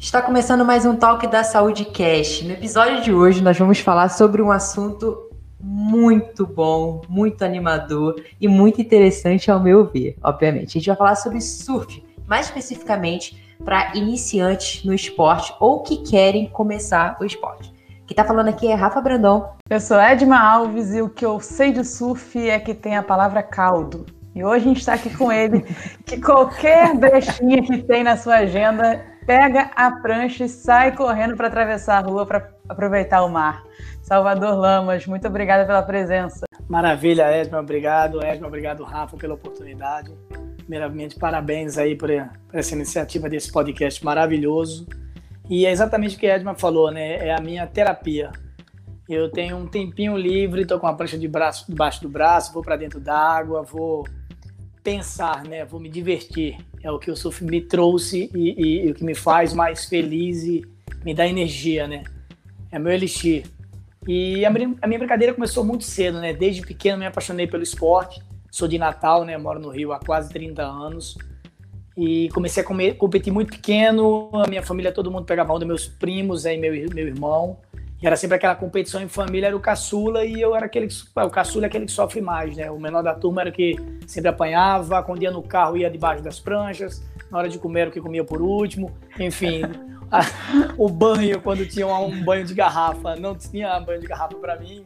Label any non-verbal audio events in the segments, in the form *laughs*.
Está começando mais um Talk da Saúde Cash. No episódio de hoje, nós vamos falar sobre um assunto muito bom, muito animador e muito interessante ao meu ver, obviamente. A gente vai falar sobre surf, mais especificamente para iniciantes no esporte ou que querem começar o esporte. Quem está falando aqui é Rafa Brandão. Eu sou Edma Alves e o que eu sei de surf é que tem a palavra caldo. E hoje a gente está aqui com ele, *laughs* que qualquer brechinha que tem na sua agenda, pega a prancha e sai correndo para atravessar a rua para aproveitar o mar. Salvador Lamas, muito obrigada pela presença. Maravilha, Edma, obrigado. Edma, obrigado, Rafa, pela oportunidade. Primeiramente, parabéns aí por, por essa iniciativa desse podcast maravilhoso. E é exatamente o que a Edma falou, né? É a minha terapia. Eu tenho um tempinho livre, tô com a prancha de braço debaixo do braço, vou para dentro d'água, vou pensar, né? Vou me divertir. É o que o surf me trouxe e, e, e, o que me faz mais feliz e me dá energia, né? É meu elixir. E a minha brincadeira começou muito cedo, né? Desde pequeno me apaixonei pelo esporte. Sou de Natal, né? Moro no Rio há quase 30 anos. E comecei a comer, competir muito pequeno. A minha família, todo mundo pegava onda, meus primos, aí meu, meu irmão. E era sempre aquela competição em família, era o caçula e eu era aquele que, o caçula é aquele que sofre mais, né? O menor da turma era o que sempre apanhava, quando ia no carro ia debaixo das pranchas, na hora de comer era o que comia por último, enfim. *laughs* a, o banho, quando tinha um banho de garrafa, não tinha banho de garrafa para mim.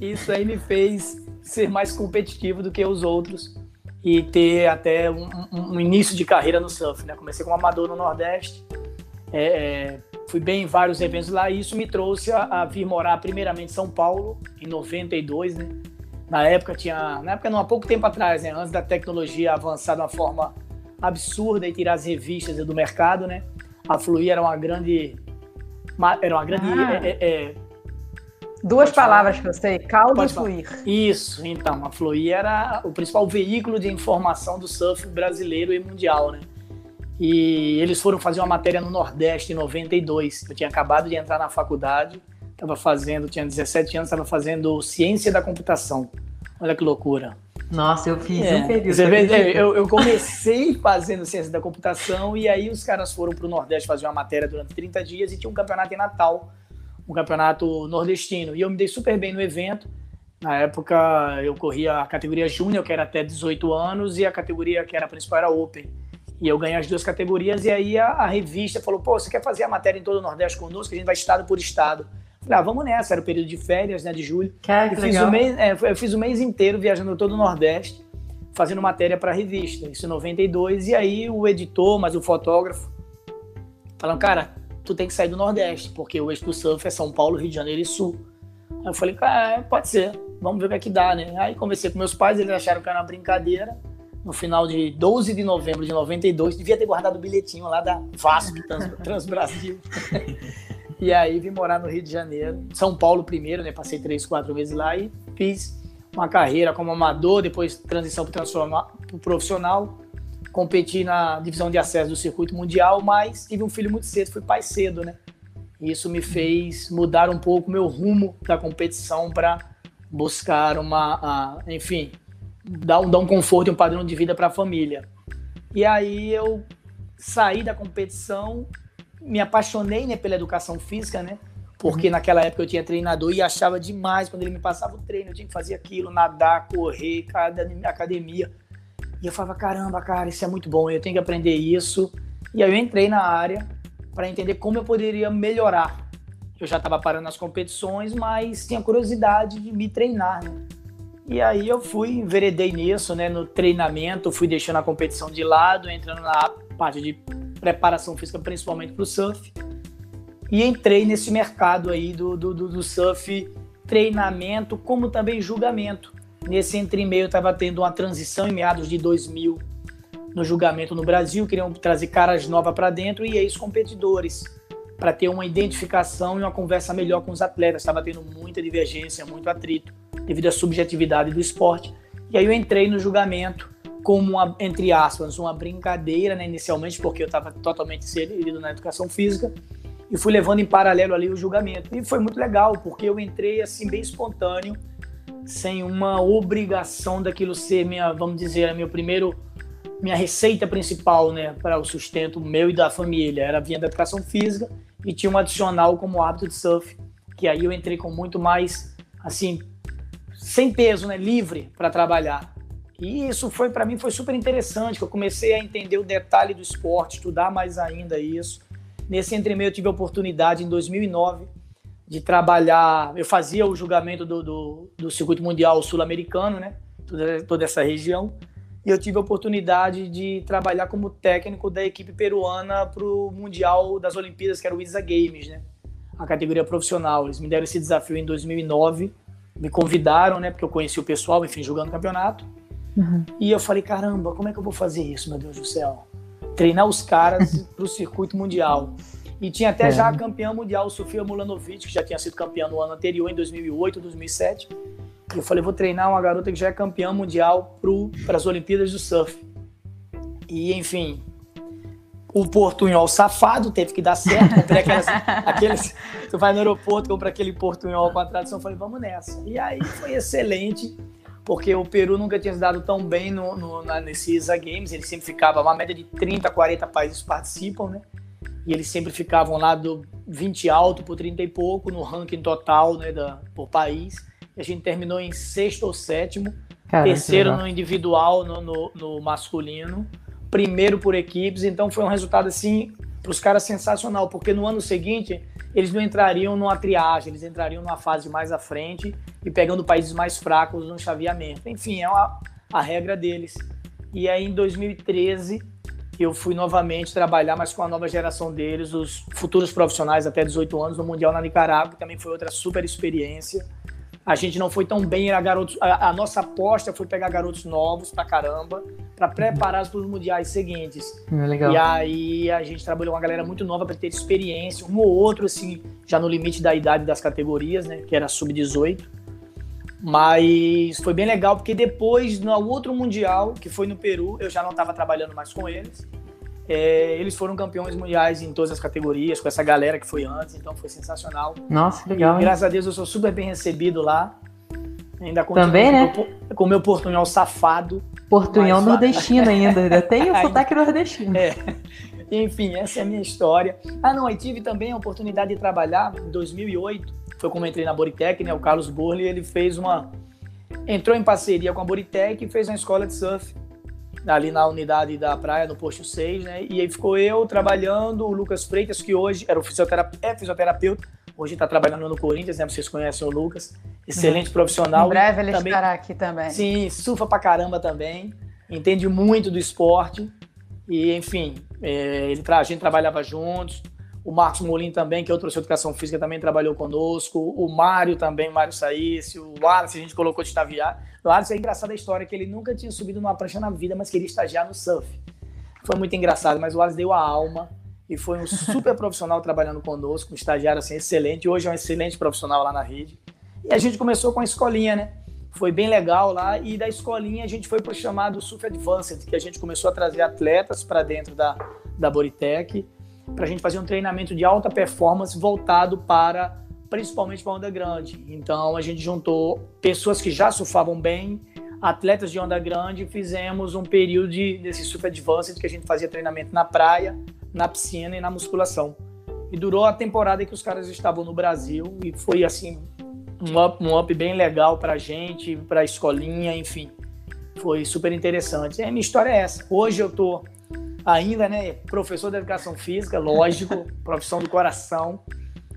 Isso aí me fez ser mais competitivo do que os outros e ter até um, um, início de carreira no surf, né? Comecei como amador no Nordeste, é, é, fui bem em vários eventos lá e isso me trouxe a, a, vir morar primeiramente em São Paulo em 92, né? Na época tinha, na época não há pouco tempo atrás, né? Antes da tecnologia avançar de uma forma absurda e tirar as revistas do mercado, né? A Fluir era uma grande, era uma grande ah. é, é, Duas palavras falar. que eu sei, caldo e fluir. Isso, então, a Fluir era o principal veículo de informação do surf brasileiro e mundial, né? E eles foram fazer uma matéria no Nordeste em 92. Eu tinha acabado de entrar na faculdade, estava fazendo, tinha 17 anos, estava fazendo ciência da computação. Olha que loucura. Nossa, eu fiz é. um período. Você vê, eu, eu, comecei *laughs* fazendo ciência da computação e aí os caras foram para o Nordeste fazer uma matéria durante 30 dias e tinha um campeonato em Natal, um campeonato nordestino. E eu me dei super bem no evento. Na época eu corria a categoria Júnior, que era até 18 anos, e a categoria que era principal era Open. E eu ganhei as duas categorias, e aí a, a, revista falou: pô, você quer fazer a matéria em todo o Nordeste conosco? A gente vai estado por estado. Falei, ah, vamos nessa, era o período de férias, né, de julho. Cara, fiz o mês, é, eu fiz o mês inteiro viajando todo o Nordeste, fazendo matéria para a revista, isso em 92, e aí o editor, mas o fotógrafo, falando, cara, tu tem que sair do Nordeste, porque o eixo do surf é São Paulo, Rio de Janeiro e Sul. Aí eu falei, cara, pode ser, vamos ver o que é que dá, né? Aí conversei com meus pais, eles acharam que era uma brincadeira no final de 12 de novembro de 92, devia ter guardado o bilhetinho lá da Vasco Trans, *laughs* Trans Brasil. *laughs* e aí vim morar no Rio de Janeiro, São Paulo primeiro, né? Passei três, quatro meses lá e fiz uma carreira como amador, depois transição para o profissional, competi na divisão de acesso do circuito mundial, mas tive um filho muito cedo, fui pai cedo, né? E isso me fez mudar um pouco meu rumo da competição para buscar uma, enfim, dar um, dar um conforto e um padrão de vida para a família. E aí eu saí da competição, me apaixonei né, pela educação física, né? Porque uhum. naquela época eu tinha treinador e achava demais quando ele me passava o treino, eu tinha que fazer aquilo, nadar, correr, cada academia. E eu falava, caramba, cara, isso é muito bom, eu tenho que aprender isso. E aí eu entrei na área para entender como eu poderia melhorar. Eu já estava parando as competições, mas tinha curiosidade de me treinar, né? E aí eu fui, enveredei nisso, né, no treinamento, fui deixando a competição de lado, entrando na parte de preparação física, principalmente para o surf. E entrei nesse mercado aí do, do, do surf, treinamento, como também julgamento. Nesse entre meio estava tendo uma transição em meados de 2000 no julgamento no Brasil, queriam trazer caras novas para dentro e ex-competidores para ter uma identificação e uma conversa melhor com os atletas. Estava tendo muita divergência, muito atrito devido à subjetividade do esporte. E aí eu entrei no julgamento como uma, entre aspas, uma brincadeira, né, inicialmente, porque eu estava totalmente inserido na educação física, e fui levando em paralelo ali o julgamento. E foi muito legal, porque eu entrei assim bem espontâneo, sem uma obrigação daquilo ser minha, vamos dizer, meu primeiro minha receita principal, né, para o sustento meu e da família. Era vinha da educação física e tinha um adicional como hábito de surf, que aí eu entrei com muito mais assim, sem peso, né, livre para trabalhar. E isso foi para mim foi super interessante, que eu comecei a entender o detalhe do esporte, estudar mais ainda isso. Nesse entremeio eu tive a oportunidade em 2009 de trabalhar, eu fazia o julgamento do, do, do circuito mundial sul-americano, né? Toda, toda essa região. E eu tive a oportunidade de trabalhar como técnico da equipe peruana para o Mundial das Olimpíadas, que era o ISA Games, né? A categoria profissional. Eles me deram esse desafio em 2009, me convidaram, né? Porque eu conheci o pessoal, enfim, jogando campeonato. Uhum. E eu falei, caramba, como é que eu vou fazer isso, meu Deus do céu? Treinar os caras *laughs* para o circuito mundial. E tinha até é. já a campeã mundial, Sofia Mulanovic, que já tinha sido campeã no ano anterior, em 2008, 2007. E eu falei, vou treinar uma garota que já é campeã mundial para as Olimpíadas do Surf. E, enfim, o portunhol safado teve que dar certo. Comprei aquelas, *laughs* aqueles. Tu vai no aeroporto, compra aquele portunhol com a tradução. Falei, vamos nessa. E aí foi excelente porque o Peru nunca tinha se dado tão bem no, no, na, nesse ISA Games, ele sempre ficava, uma média de 30, 40 países participam, né? E eles sempre ficavam lá do 20 alto por 30 e pouco no ranking total, né, da, por país. E a gente terminou em sexto ou sétimo, Caramba, terceiro no individual, no, no, no masculino, primeiro por equipes, então foi um resultado assim para os caras sensacional, porque no ano seguinte eles não entrariam numa triagem, eles entrariam numa fase mais à frente e pegando países mais fracos no chaveamento. Enfim, é uma, a regra deles. E aí em 2013 eu fui novamente trabalhar, mas com a nova geração deles, os futuros profissionais até 18 anos no Mundial na Nicarágua, que também foi outra super experiência. A gente não foi tão bem, a, garotos, a, a nossa aposta foi pegar garotos novos pra caramba, para preparar para os mundiais seguintes. É legal. E aí a gente trabalhou com uma galera muito nova para ter experiência, um ou outro, assim, já no limite da idade das categorias, né, que era sub-18. Mas foi bem legal, porque depois, no outro mundial, que foi no Peru, eu já não estava trabalhando mais com eles. É, eles foram campeões mundiais em todas as categorias, com essa galera que foi antes, então foi sensacional. Nossa, legal. E, graças a Deus eu sou super bem recebido lá. Ainda Também, né? Com o meu portunhol safado. Portunhol nordestino ainda, ainda tem o *laughs* sotaque nordestino. É. Enfim, essa é a minha história. Ah, não, aí tive também a oportunidade de trabalhar em 2008. Foi como entrei na Boritec, né? O Carlos Burli, ele fez uma. Entrou em parceria com a Boritec e fez uma escola de surf ali na unidade da praia, no posto 6, né? E aí ficou eu trabalhando, o Lucas Freitas, que hoje era o é fisioterapeuta, hoje está trabalhando no Corinthians, né? Vocês conhecem o Lucas, excelente uhum. profissional. Em breve ele também, estará aqui também. Sim, surfa pra caramba também, entende muito do esporte e, enfim, é, ele, a gente trabalhava juntos. O Marcos Molin também, que é outro de educação física, também trabalhou conosco. O Mário também, Mário Saíce. O Wallace, a gente colocou de estagiar. O Wallace é engraçada a história, que ele nunca tinha subido numa prancha na vida, mas queria estagiar no surf. Foi muito engraçado, mas o Wallace deu a alma e foi um super *laughs* profissional trabalhando conosco, um estagiário assim, excelente. Hoje é um excelente profissional lá na rede. E a gente começou com a escolinha, né? Foi bem legal lá. E da escolinha a gente foi para o chamado Surf Advanced, que a gente começou a trazer atletas para dentro da, da Boritec para a gente fazer um treinamento de alta performance voltado para principalmente para onda grande. Então a gente juntou pessoas que já surfavam bem, atletas de onda grande, e fizemos um período de, desse super advanced que a gente fazia treinamento na praia, na piscina e na musculação. E durou a temporada que os caras estavam no Brasil e foi assim um up, um up bem legal para a gente, para a escolinha, enfim. Foi super interessante. A minha história é essa. Hoje eu tô ainda, né, professor de educação física, lógico, *laughs* profissão do coração.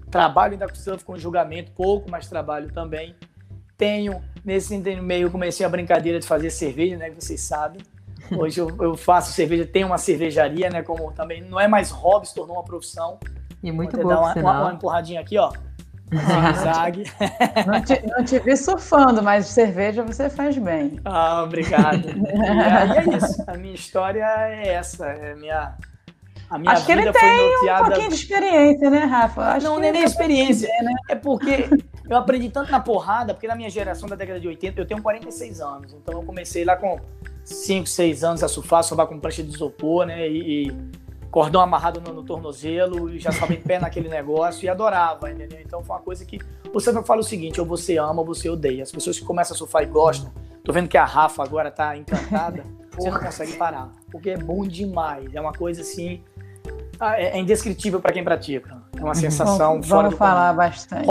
Trabalho ainda com surf com julgamento, pouco, mas trabalho também. Tenho, nesse meio, comecei a brincadeira de fazer cerveja, né, que vocês sabem. Hoje eu, eu faço cerveja, tenho uma cervejaria, né, como também, não é mais hobby, se tornou uma profissão. E muito bom, dar uma, uma, uma empurradinha aqui, ó. Zigue-zague. Não te, não te vi surfando, mas cerveja você faz bem. Ah, obrigado. e aí é isso. A minha história é essa. É minha, a minha Acho que ele tem um pouquinho de experiência, né, Rafa? Acho não, não é nem experiência. né? É porque eu aprendi tanto na porrada, porque na minha geração da década de 80, eu tenho 46 anos. Então eu comecei lá com 5, 6 anos a surfar, surfar com prancha de isopor, né? E, cordão amarrado no, no tornozelo e já estava em pé naquele negócio e adorava, entendeu? Então foi uma coisa que você não fala o seguinte, ou você ama ou você odeia. As pessoas que começam a surfar e gostam, tô vendo que a Rafa agora tá encantada, *laughs* você não consegue parar, porque é bom demais, é uma coisa assim, ah, é, é indescritível para quem pratica. É uma sensação Vamos, fora vamos do falar comum. bastante.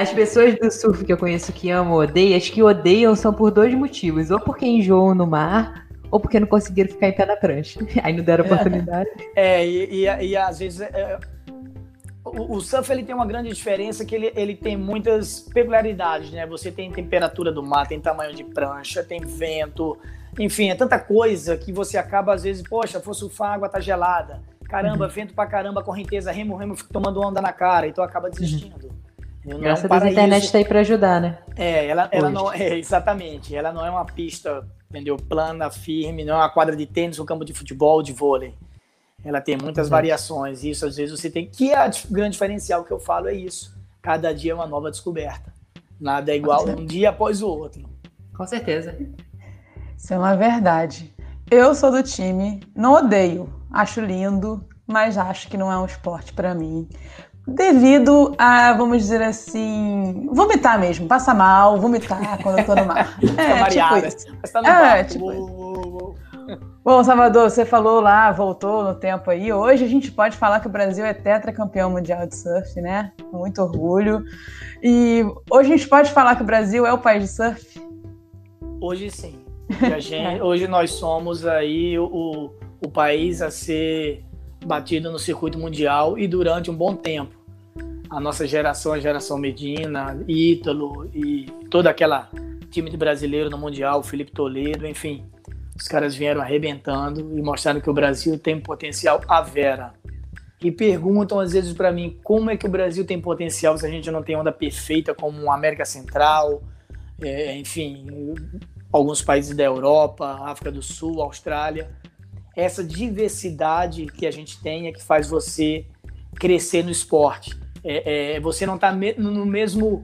As pessoas do surf que eu conheço que amam ou odeiam, as que odeiam são por dois motivos. Ou porque enjoam no mar, ou porque não conseguiram ficar em pé na prancha. *laughs* Aí não deram oportunidade. É, e, e, e às vezes é, o, o surf ele tem uma grande diferença que ele, ele tem muitas peculiaridades, né? Você tem temperatura do mar, tem tamanho de prancha, tem vento, enfim, é tanta coisa que você acaba às vezes, poxa, for surfar, a água tá gelada. Caramba, Uhum. vento pra caramba, correnteza, remo, remo, fico tomando onda na cara, então acaba desistindo. Não é um Graças a Deus a internet tá aí pra ajudar, né? É, ela, ela Hoje. não é exatamente. Ela não é uma pista, entendeu? Plana, firme, não é uma quadra de tênis, um campo de futebol, de vôlei. Ela tem muitas Exato. variações. Isso às vezes você tem. Que é a grande diferencial que eu falo é isso. Cada dia é uma nova descoberta. Nada é igual um dia após o outro. Com certeza. Isso é uma verdade. Eu sou do time, não odeio, acho lindo, mas acho que não é um esporte pra mim. Devido a, vamos dizer assim, vomitar mesmo, passar mal, vomitar *laughs* quando eu tô no mar. É, tipo isso. Tá no É, barco. tipo uou. Bom, Salvador, você falou lá, voltou no tempo aí. Hoje a gente pode falar que o Brasil é tetracampeão mundial de surf, né? Com muito orgulho. E hoje a gente pode falar que o Brasil é o país de surf? Hoje sim. *laughs* Gente- hoje nós somos aí o, o país a ser batido no circuito mundial e durante um bom tempo. A nossa geração, a geração Medina, Ítalo e toda aquela time de brasileiro no Mundial, Felipe Toledo, enfim. Os caras vieram arrebentando e mostraram que o Brasil tem potencial a vera. E perguntam às vezes para mim como é que o Brasil tem potencial se a gente não tem onda perfeita como a América Central, é, enfim, alguns países da Europa, África do Sul, Austrália. Essa diversidade que a gente tem é que faz você crescer no esporte. É, é, você não está no mesmo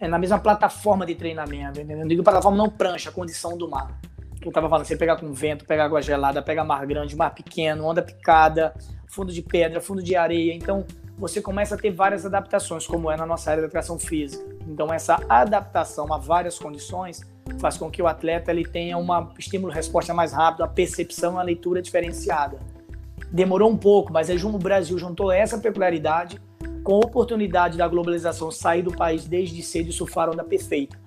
é, na mesma plataforma de treinamento, entendeu? Não digo plataforma, não prancha, condição do mar. Que eu tava falando, você pegar com vento, pegar água gelada, pegar mar grande, mar pequeno, onda picada, fundo de pedra, fundo de areia. Então, você começa a ter várias adaptações, como é na nossa área da educação física. Então, essa adaptação a várias condições faz com que o atleta ele tenha uma estímulo-resposta mais rápido, uma percepção, uma leitura diferenciada. Demorou um pouco, mas o Brasil juntou essa peculiaridade com a oportunidade da globalização sair do país desde cedo e surfar onda perfeita.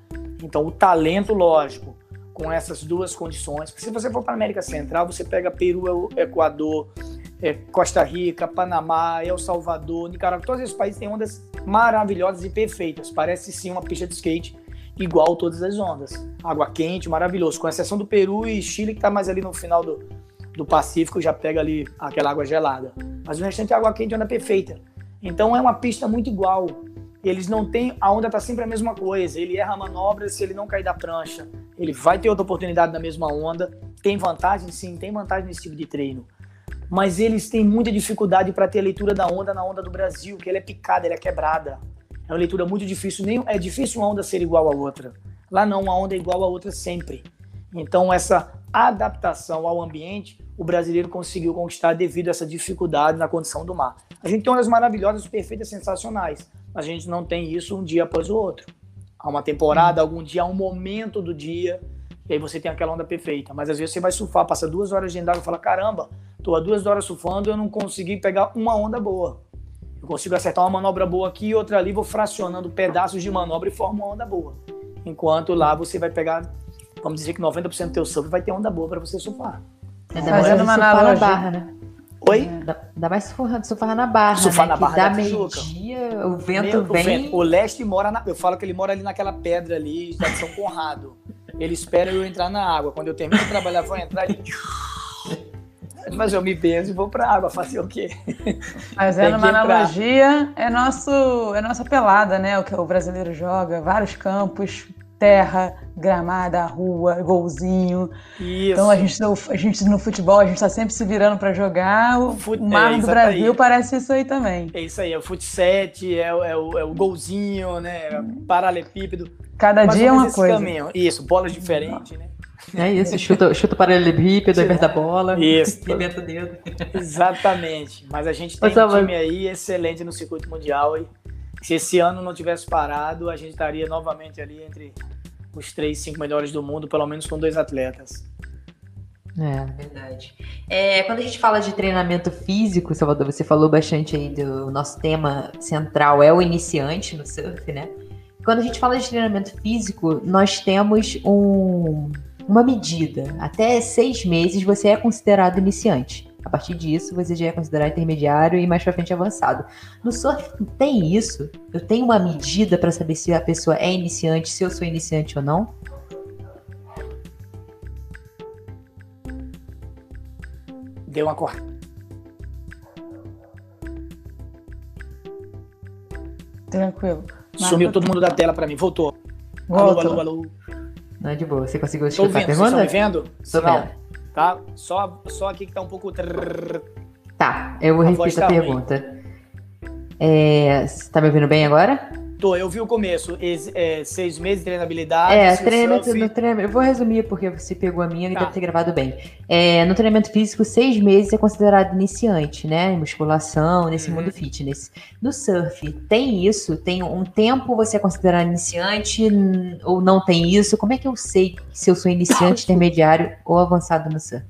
Então, o talento, lógico, com essas duas condições. Se você for para a América Central, você pega Peru, Equador, é, Costa Rica, Panamá, El Salvador, Nicarágua, todos esses países têm ondas maravilhosas e perfeitas. Parece sim uma pista de skate igual todas as ondas. Água quente, maravilhoso. Com exceção do Peru e Chile, que está mais ali no final do, do Pacífico, já pega ali aquela água gelada. Mas o restante é água quente, onda perfeita. Então é uma pista muito igual. Eles não têm. A onda tá sempre a mesma coisa. Ele erra a manobra se ele não cair da prancha. Ele vai ter outra oportunidade na mesma onda. Tem vantagem? Sim, tem vantagem nesse tipo de treino. Mas eles têm muita dificuldade para ter a leitura da onda na onda do Brasil, que ela é picada, ela é quebrada. É uma leitura muito difícil. Nem, é difícil uma onda ser igual a outra. Lá não, uma onda é igual a outra sempre. Então, essa adaptação ao ambiente, o brasileiro conseguiu conquistar devido a essa dificuldade na condição do mar. A gente tem ondas maravilhosas, perfeitas, sensacionais, mas a gente não tem isso um dia após o outro. Há uma temporada, algum dia, há um momento do dia, e aí você tem aquela onda perfeita. Mas às vezes você vai surfar, passa duas horas de água e fala: caramba, tô há duas horas surfando e eu não consegui pegar uma onda boa. Eu consigo acertar uma manobra boa aqui e outra ali, vou fracionando pedaços de manobra e formo uma onda boa. Enquanto lá você vai pegar, vamos dizer que 90% do teu surf vai ter onda boa para você surfar. Ainda Fazendo mais uma surfar na analogia. barra, né? Oi? Dá, dá mais surfar, surfar na barra, Surfar né? na barra que dá meio-dia, o vento Meu, o vem... vento. O leste mora na. Eu falo que ele mora ali naquela pedra ali, da São Conrado. Ele espera eu entrar na água. Quando eu termino de trabalhar, vou entrar e. Mas eu me benzo e vou pra água. Fazer o quê? Fazendo uma analogia, é, nosso, é nossa pelada, né? O que o brasileiro joga, vários campos, terra, gramada, rua, golzinho. Isso. Então a gente, no- a gente no futebol, a gente tá sempre se virando para jogar. O, Fut- o mar é, do Brasil aí. parece isso aí também. É isso aí, é o fut set, é, o- é o, é o golzinho, né? Paralepípedo. Cada Mais dia é uma coisa. caminho. Isso, bolas diferentes, né? É isso, chuta, chuta o paralelepípedo, aperta a bola, Isso. *laughs* o dedo. Exatamente. Mas a gente tem Mas, um time aí excelente no circuito mundial. E se esse ano não tivesse parado, a gente estaria novamente ali entre os três, cinco melhores do mundo, pelo menos com dois atletas. É, verdade. É, quando a gente fala de treinamento físico, Salvador, você falou bastante aí do nosso tema central é o iniciante no surf, né? Quando a gente fala de treinamento físico, nós temos um, uma medida. Até seis meses você é considerado iniciante. A partir disso, você já é considerado intermediário e mais pra frente avançado. No surf tem isso? Eu tenho uma medida para saber se a pessoa é iniciante, se eu sou iniciante ou não? Deu uma corta. Tranquilo. Sumiu todo mundo da tela pra mim. Voltou. Voltou. Alô, alô, alô. Não é de boa. Você conseguiu Tô escutar a. Vocês estão pergunta? me vendo? Tô vendo. Tá? Só, só aqui que tá um pouco. Tá, eu A voz repito a tá ruim. pergunta. É, você tá me ouvindo bem agora? Tô, eu vi o começo. É, seis meses de treinabilidade. É, o treinamento, surf- no treinamento. Eu vou resumir porque você pegou a minha e Tá. deve ter gravado bem. É, no treinamento físico, seis meses é considerado iniciante, né? Em musculação, nesse Uhum. mundo fitness. No surf, tem isso? Tem um tempo você é considerado iniciante ou não tem isso? Como é que eu sei se eu sou iniciante, *coughs* intermediário ou avançado no surf?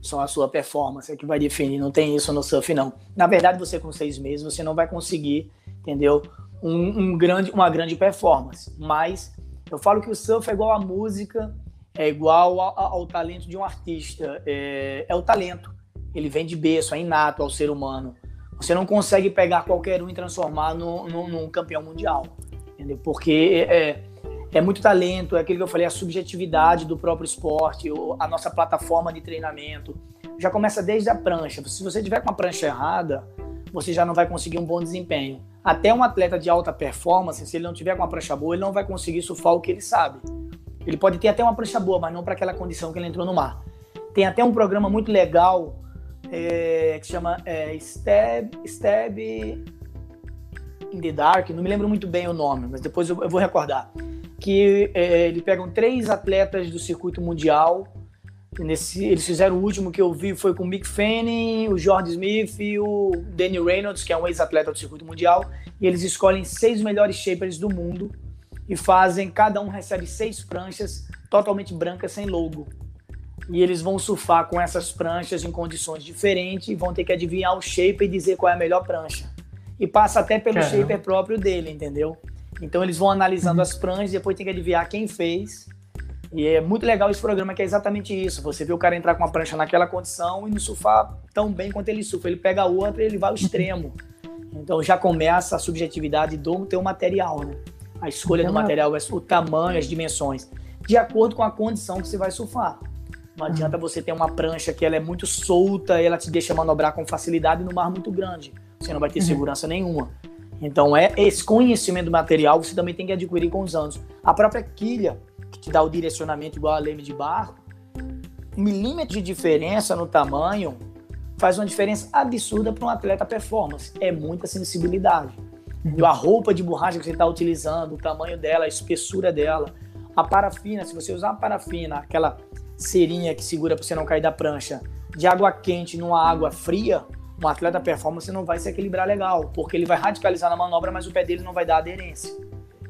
só a sua performance é que vai definir, não tem isso no surf, não. Na verdade, você com seis meses, você não vai conseguir, entendeu? Um, um grande, uma grande performance. Mas eu falo que o surf é igual à música, é igual ao, ao talento de um artista. É, é o talento. Ele vem de berço, é inato ao ser humano. Você não consegue pegar qualquer um e transformar no, no- num campeão mundial. Entendeu? Porque é, é muito talento, é aquilo que eu falei, a subjetividade do próprio esporte, a nossa plataforma de treinamento. Já começa desde a prancha. Se você tiver com a prancha errada, você já não vai conseguir um bom desempenho. Até um atleta de alta performance, se ele não tiver com uma prancha boa, ele não vai conseguir surfar o que ele sabe. Ele pode ter até uma prancha boa, mas não para aquela condição que ele entrou no mar. Tem até um programa muito legal é, que chama é, Stab, Stab in the Dark, não me lembro muito bem o nome, mas depois eu, eu vou recordar. Que é, eles pegam três atletas do circuito mundial. Nesse, eles fizeram o último que eu vi foi com o Mick Fanning, o George Smith e o Danny Reynolds, que é um ex-atleta do circuito mundial. E eles escolhem seis melhores shapers do mundo e fazem, cada um recebe seis pranchas totalmente brancas sem logo. E eles vão surfar com essas pranchas em condições diferentes e vão ter que adivinhar o shaper e dizer qual é a melhor prancha. E passa até pelo Caramba. shaper próprio dele, entendeu? Então eles vão analisando as pranchas e depois tem que adivinhar quem fez. E é muito legal esse programa que é exatamente isso. Você vê o cara entrar com uma prancha naquela condição e não surfar tão bem quanto ele surfa. Ele pega a outra e ele vai ao extremo. Então já começa a subjetividade do teu material, né? A escolha do material, o tamanho, as dimensões, de acordo com a condição que você vai surfar. Não adianta você ter uma prancha que ela é muito solta e ela te deixa manobrar com facilidade no mar muito grande. Você não vai ter Uhum. segurança nenhuma. Então, é esse conhecimento do material você também tem que adquirir com os anos. A própria quilha, que dá o direcionamento igual a leme de barco, milímetro de diferença no tamanho faz uma diferença absurda para um atleta performance. É muita sensibilidade. E a roupa de borracha que você está utilizando, o tamanho dela, a espessura dela, a parafina, se você usar a parafina, aquela cerinha que segura para você não cair da prancha, de água quente numa água fria, um atleta performance não vai se equilibrar legal, porque ele vai radicalizar na manobra, mas o pé dele não vai dar aderência.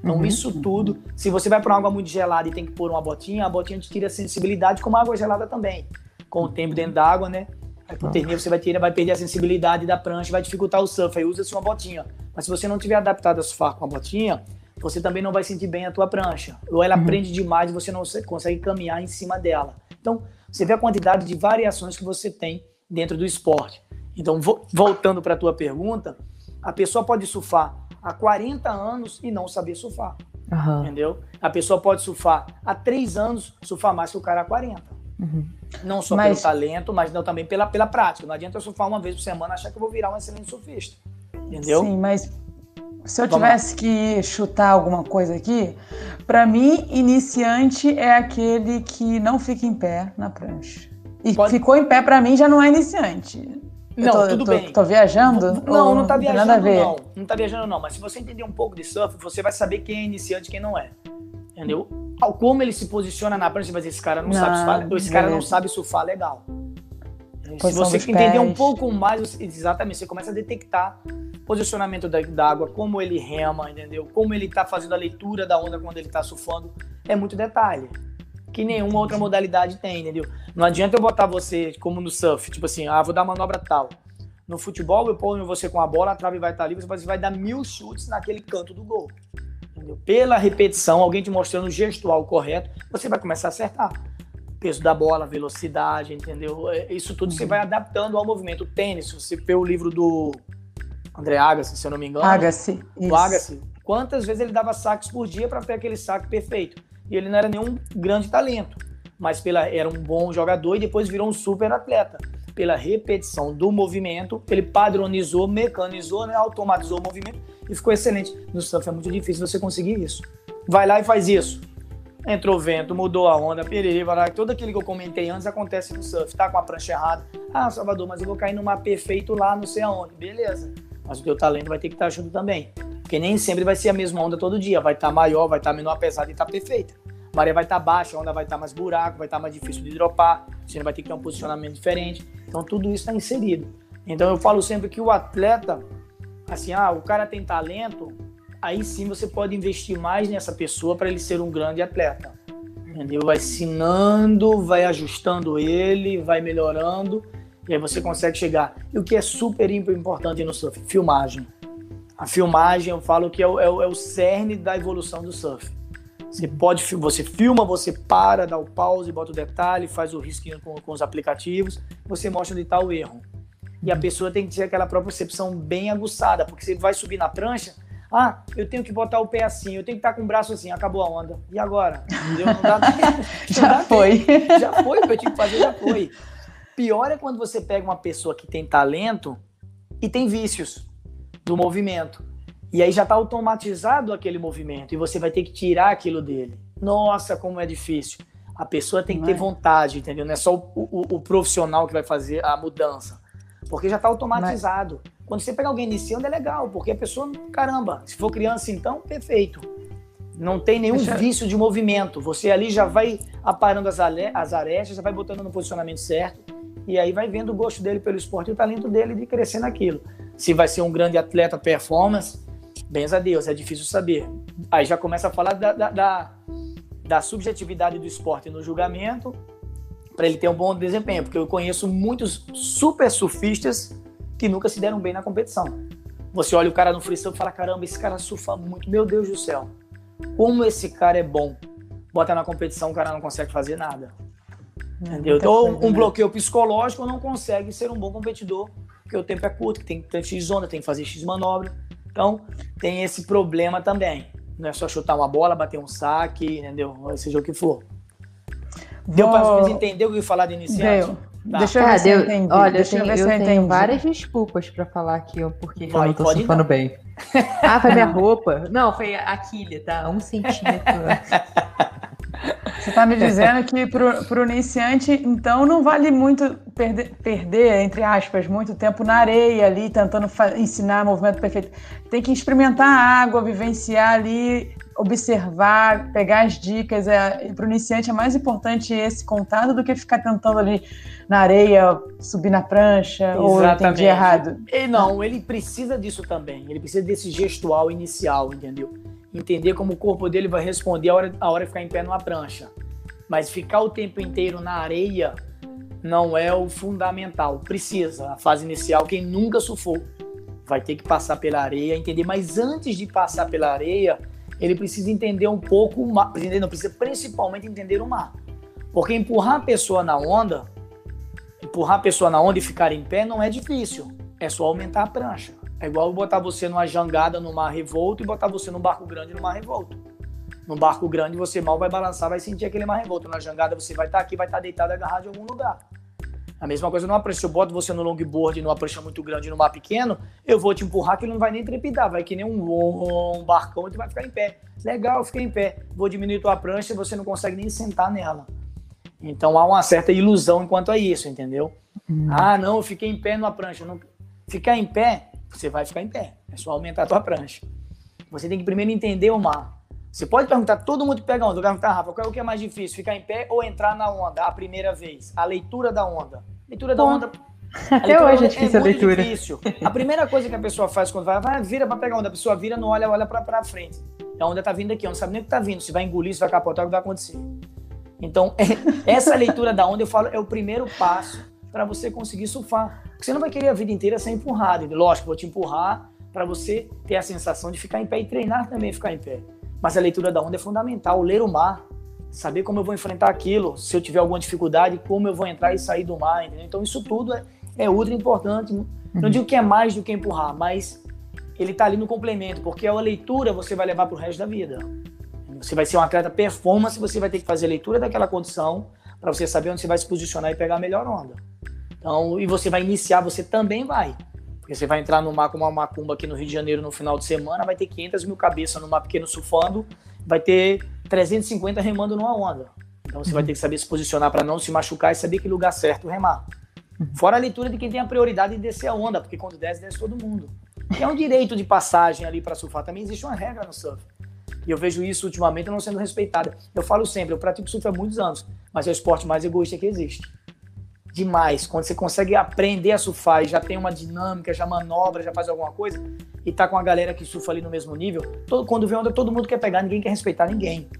Então, Uhum. isso tudo, se você vai para uma água muito gelada e tem que pôr uma botinha, a botinha te tira a sensibilidade, como a água gelada também. Com o tempo dentro da água, né? A hipotermia você vai, ter, vai perder a sensibilidade da prancha, vai dificultar o surf, aí usa-se uma botinha. Mas se você não tiver adaptado a surfar com a botinha, você também não vai sentir bem a tua prancha. Ou ela Uhum. prende demais e você não se- consegue caminhar em cima dela. Então, você vê a quantidade de variações que você tem dentro do esporte. Então, vo- voltando para a tua pergunta, a pessoa pode surfar há 40 anos e não saber surfar, Aham. entendeu? A pessoa pode surfar há 3 anos, surfar mais que o cara há 40. Uhum. Não só Mas- pelo talento, mas não também pela, pela prática. Não adianta eu surfar uma vez por semana e achar que eu vou virar um excelente surfista. Entendeu? Sim, mas se eu tivesse que chutar alguma coisa aqui, pra mim, iniciante é aquele que não fica em pé na prancha. E Pode- ficou em pé, pra mim, já não é iniciante. Não, tô, tudo tô, bem. Tô viajando? Não, não tá viajando, nada a ver? não. Não tá viajando, não. Mas se você entender um pouco de surf, você vai saber quem é iniciante e quem não é. Entendeu? como ele se posiciona na prancha, mas esse cara não, não sabe surfar, esse cara não sabe surfar legal. Se você entender um pouco mais, exatamente, você começa a detectar posicionamento da, da, água, como ele rema, entendeu? Como ele está fazendo a leitura da onda quando ele está surfando. É muito detalhe. Que nenhuma outra modalidade tem, entendeu? Não adianta eu botar você como no surf, tipo assim, ah, vou dar manobra tal. No futebol, eu ponho você com a bola, a trave vai estar tá ali, você vai dar mil chutes naquele canto do gol. Entendeu? Pela repetição, alguém te mostrando o gestual correto, você vai começar a acertar peso da bola, velocidade, entendeu? É, isso tudo você vai adaptando ao movimento. O tênis, você vê o livro do André Agassi, se eu não me engano. Agassi. O Agassi. Quantas vezes ele dava saques por dia para ter aquele saque perfeito? E ele não era nenhum grande talento, mas pela, era um bom jogador e depois virou um super atleta. Pela repetição do movimento, ele padronizou, mecanizou, né, automatizou o movimento e ficou excelente. No surf é muito difícil você conseguir isso. Vai lá e faz isso entrou vento, mudou a onda, perere, tudo aquilo que eu comentei antes acontece no surf. Tá com a prancha errada. Ah, Salvador, mas eu vou cair no mar perfeito lá, não sei aonde. Beleza. Mas o teu talento vai ter que estar junto também. Porque nem sempre vai ser a mesma onda todo dia. Vai estar maior, vai estar menor, apesar de estar perfeita. A maré vai estar baixa, a onda vai estar mais buraco, vai estar mais difícil de dropar. Você vai ter que ter um posicionamento diferente. Então tudo isso está inserido. Então eu falo sempre que o atleta, assim, ah, o cara tem talento, aí sim você pode investir mais nessa pessoa para ele ser um grande atleta. Entendeu? Vai ensinando, vai ajustando ele, vai melhorando, e aí você consegue chegar. E o que é super importante no surf? Filmagem. A filmagem, eu falo que é o, é o, é o cerne da evolução do surf. Você pode, você filma, você para, dá o pause, bota o detalhe, faz o risquinho com, com os aplicativos, você mostra onde está o erro. E a pessoa tem que ter aquela própria percepção bem aguçada, porque você vai subir na prancha, ah, eu tenho que botar o pé assim, eu tenho que estar com o braço assim, acabou a onda. E agora? Entendeu? Não dá, *laughs* já dá foi. Tempo. Já foi, o que eu tinha que fazer já foi. Pior é quando você pega uma pessoa que tem talento e tem vícios do movimento. E aí já está automatizado aquele movimento e você vai ter que tirar aquilo dele. Nossa, como é difícil. A pessoa tem que ter é? vontade, entendeu? Não é só o, o, o, profissional que vai fazer a mudança. Porque já está automatizado. Mas... Quando você pega alguém iniciando é legal, porque a pessoa, caramba, se for criança então, perfeito. Não tem nenhum Deixa... vício de movimento. Você ali já vai aparando as, as arestas, já vai botando no posicionamento certo. E aí vai vendo o gosto dele pelo esporte e o talento dele de crescer naquilo. Se vai ser um grande atleta performance, bens a Deus, é difícil saber. Aí já começa a falar da, da, da, da subjetividade do esporte no julgamento, para ele ter um bom desempenho. Porque eu conheço muitos super surfistas que nunca se deram bem na competição. Você olha o cara no freestyle e fala: caramba, esse cara surfa muito, meu Deus do céu. Como esse cara é bom. Bota na competição, o cara não consegue fazer nada. É, Entendeu? Então, um bloqueio psicológico não consegue ser um bom competidor, porque o tempo é curto, que tem que ter X onda, tem que fazer X manobra. Então, tem esse problema também. Não é só chutar uma bola, bater um saque, entendeu? Seja o que for. Deu para entender o que eu ia falar de iniciante? Deu. Tá. Deixa eu ver se eu entendi. Olha, Deixa eu, tenho, eu, eu tenho várias desculpas para falar aqui ó, porque eu não tô surfando bem. Ah, foi minha roupa? Não, foi a quilha, tá? Um centímetro. *laughs* Você está me dizendo que para o iniciante, então, não vale muito perder, perder, entre aspas, muito tempo na areia ali, tentando ensinar movimento perfeito. Tem que experimentar a água, vivenciar ali observar, pegar as dicas. É, para o iniciante é mais importante esse contato do que ficar tentando ali na areia, subir na prancha, Exatamente. ou entendi errado. E não, ele precisa disso também. Ele precisa desse gestual inicial, entendeu? Entender como o corpo dele vai responder a hora, a hora de ficar em pé numa prancha. Mas ficar o tempo inteiro na areia não é o fundamental. Precisa. A fase inicial, quem nunca surfou, vai ter que passar pela areia, entender. Mas antes de passar pela areia, ele precisa entender um pouco o mar, não precisa principalmente entender o mar. Porque empurrar a pessoa na onda, empurrar a pessoa na onda e ficar em pé não é difícil, é só aumentar a prancha. É igual botar você numa jangada no mar revolto e botar você num barco grande no mar revolto. No barco grande você mal vai balançar, vai sentir aquele mar revolto. Na jangada você vai estar tá aqui, vai estar tá deitado agarrado em algum lugar. A mesma coisa numa prancha. Se eu boto você no longboard, numa prancha muito grande, num mar pequeno, eu vou te empurrar que ele não vai nem trepidar. Vai que nem um, um barcão e tu vai ficar em pé. Legal, fiquei em pé. Vou diminuir tua prancha e você não consegue nem sentar nela. Então há uma certa ilusão enquanto a isso, entendeu? Hum. Ah, não, eu fiquei em pé numa prancha. Não... Ficar em pé, você vai ficar em pé. É só aumentar a tua prancha. Você tem que primeiro entender o mar. Você pode perguntar, todo mundo pega onda. Eu perguntar, Rafa, qual é o que é mais difícil? Ficar em pé ou entrar na onda a primeira vez? A leitura da onda. Leitura da onda. *laughs* Até hoje é difícil é a leitura. Difícil. A primeira coisa que a pessoa faz quando vai, vai vira para pegar onda. A pessoa vira, não olha, olha para frente. A onda tá vindo aqui, não sabe nem o que tá vindo. Se vai engolir, se vai capotar, o que vai acontecer. Então, *laughs* essa leitura da onda, eu falo, é o primeiro passo para você conseguir surfar. Porque você não vai querer a vida inteira ser empurrado. Lógico, vou te empurrar para você ter a sensação de ficar em pé e treinar também ficar em pé. Mas a leitura da onda é fundamental, ler o mar, saber como eu vou enfrentar aquilo, se eu tiver alguma dificuldade, como eu vou entrar e sair do mar, entendeu? Então isso tudo é, é ultra importante. Não uhum. digo que é mais do que empurrar, mas ele está ali no complemento, porque a leitura você vai levar para o resto da vida. Você vai ser um atleta performance, você vai ter que fazer a leitura daquela condição para você saber onde você vai se posicionar e pegar a melhor onda. Então, e você vai iniciar, você também vai. Porque você vai entrar no mar com uma macumba aqui no Rio de Janeiro no final de semana, vai ter 500 mil cabeças no mar pequeno surfando, vai ter 350 remando numa onda. Então você uhum. vai ter que saber se posicionar para não se machucar e saber que lugar certo remar. Uhum. Fora a leitura de quem tem a prioridade de descer a onda, porque quando desce, desce todo mundo. E é um direito de passagem ali para surfar. Também existe uma regra no surf. E eu vejo isso ultimamente não sendo respeitada. Eu falo sempre, eu pratico surf há muitos anos, mas é o esporte mais egoísta que existe demais. Quando você consegue aprender a surfar e já tem uma dinâmica, já manobra, já faz alguma coisa, e tá com a galera que surfa ali no mesmo nível, todo, quando vê onda, todo mundo quer pegar, ninguém quer respeitar ninguém.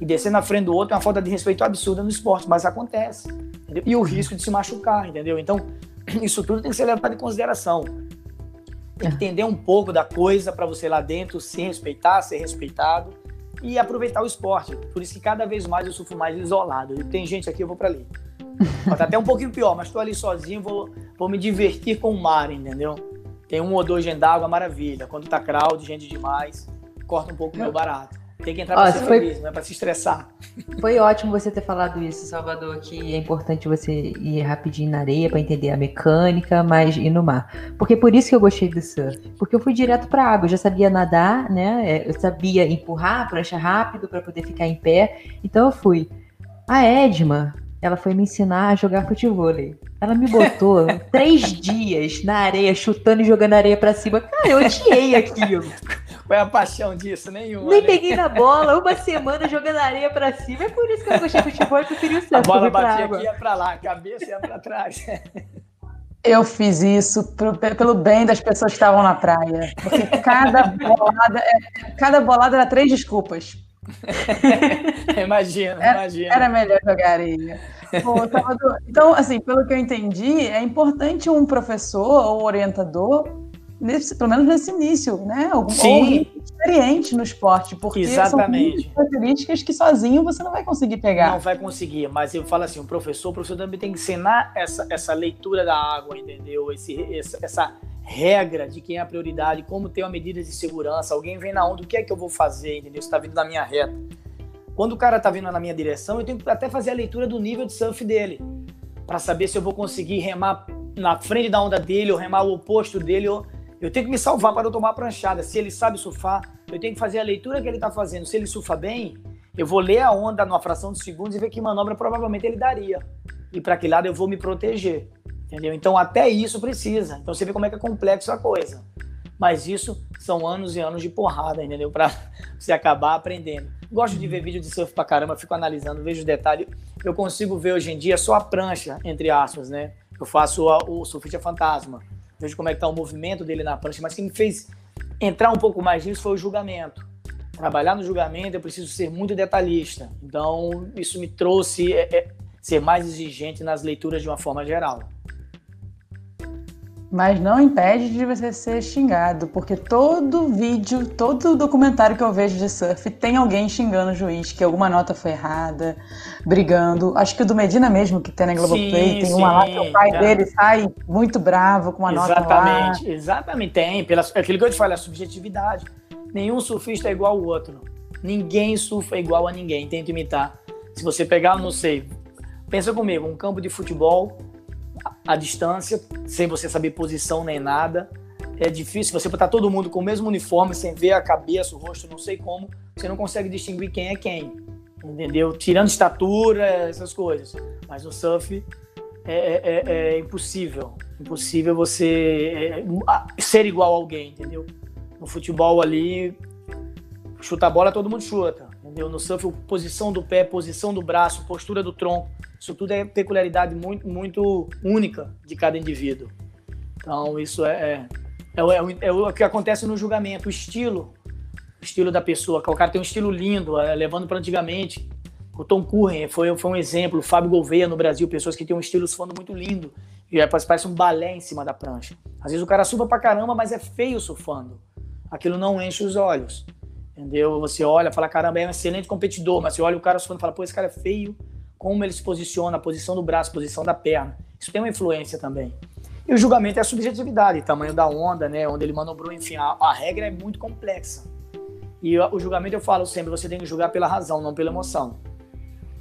E descer na frente do outro é uma falta de respeito absurda no esporte, mas acontece. Entendeu? E o risco de se machucar, entendeu? Então, *clears throat* isso tudo tem que ser levado em consideração. Entender um pouco da coisa para você lá dentro se respeitar, ser respeitado e aproveitar o esporte. Por isso que cada vez mais eu surfo mais isolado. Tem gente aqui, eu vou para ali. Tá até um pouquinho pior, mas estou ali sozinho, vou, vou me divertir com o mar, entendeu? Tem um ou dois gente d'água, maravilha. Quando tá crowd, gente demais, corta um pouco o meu barato. Tem que entrar para ser foi... feliz, não é para se estressar. Foi ótimo você ter falado isso, Salvador, que é importante você ir rapidinho na areia para entender a mecânica, mas ir no mar. Porque por isso que eu gostei do surf. Porque eu fui direto para água, eu já sabia nadar, né? É, eu sabia empurrar prancha rápido para poder ficar em pé. Então eu fui. A Edma, ela foi me ensinar a jogar futebol. Ela me botou *laughs* três dias na areia, chutando e jogando areia pra cima. Cara, eu odiei aquilo. Qual é a paixão disso? Nenhuma. Nem né? peguei na bola, uma semana jogando areia pra cima. É por isso que eu gostei de futebol e preferi o surf. A bola batia aqui e ia pra lá, a cabeça ia pra trás. Eu fiz isso pro, pelo bem das pessoas que estavam na praia. Porque cada bolada, é, cada bolada era três desculpas. *laughs* imagina, era, imagina. Era melhor jogar areia. então, assim, pelo que eu entendi, é importante um professor ou orientador, nesse, pelo menos nesse início, né? Algum, Sim. experiente no esporte, porque Exatamente. são características que sozinho você não vai conseguir pegar. Não vai conseguir, mas eu falo assim, o professor, o professor também tem que ensinar essa, essa leitura da água, entendeu? Esse, essa, essa regra de quem é a prioridade, como ter uma medida de segurança. Alguém vem na onda, o que é que eu vou fazer, entendeu? Você está vindo na minha reta. Quando o cara está vindo na minha direção, eu tenho que até fazer a leitura do nível de surf dele, para saber se eu vou conseguir remar na frente da onda dele ou remar o oposto dele. Ou... Eu tenho que me salvar para eu tomar a pranchada. Se ele sabe surfar, eu tenho que fazer a leitura que ele está fazendo. Se ele surfa bem, eu vou ler a onda numa fração de segundos e ver que manobra provavelmente ele daria. E para que lado eu vou me proteger. Entendeu? Então até isso precisa. Então você vê como é que é complexo a coisa. Mas isso são anos e anos de porrada, entendeu? Para *laughs* você acabar aprendendo. Gosto de ver vídeo de surf pra caramba, fico analisando, vejo os detalhes. Eu consigo ver hoje em dia só a prancha, entre aspas, né? Eu faço a, o surfista fantasma. Vejo como é que tá o movimento dele na prancha, mas quem me fez entrar um pouco mais nisso foi o julgamento. Trabalhar no julgamento, eu preciso ser muito detalhista. Então, isso me trouxe é, é, ser mais exigente nas leituras de uma forma geral. Mas não impede de você ser xingado, porque todo vídeo, todo documentário que eu vejo de surf tem alguém xingando o juiz, que alguma nota foi errada, brigando. Acho que o do Medina mesmo, que tem na Globoplay, tem sim, uma lá que o pai dele sai muito bravo com uma exatamente, nota lá. Exatamente, exatamente. Tem, pela, aquilo que eu te falei, a subjetividade. Nenhum surfista é igual ao outro. Ninguém surfa igual a ninguém, tenta imitar. Se você pegar, não sei, pensa comigo, um campo de futebol à distância, sem você saber posição nem nada. É difícil você botar todo mundo com o mesmo uniforme, sem ver a cabeça, o rosto, não sei como, você não consegue distinguir quem é quem. Entendeu? Tirando estatura, essas coisas. Mas no surf é, é, é, é impossível. Impossível você é, ser igual a alguém, entendeu? No futebol ali, chuta a bola, todo mundo chuta. Entendeu? No surf, posição do pé, posição do braço, postura do tronco. Isso tudo é peculiaridade muito, muito única de cada indivíduo. Então, isso é, é, é, é o que acontece no julgamento. O estilo, o estilo da pessoa. O cara tem um estilo lindo, levando para antigamente. O Tom Curren foi, foi um exemplo. O Fábio Gouveia no Brasil, pessoas que têm um estilo surfando muito lindo. E é, parece um balé em cima da prancha. Às vezes o cara surfa pra caramba, mas é feio surfando. Aquilo não enche os olhos. Entendeu? Você olha, fala, caramba, é um excelente competidor, mas você olha o cara e fala, pô, esse cara é feio, como ele se posiciona, a posição do braço, a posição da perna. Isso tem uma influência também. E o julgamento é a subjetividade, tamanho da onda, né? Onde ele manobrou, enfim, a, a regra é muito complexa. E o, o julgamento eu falo sempre, você tem que julgar pela razão, não pela emoção.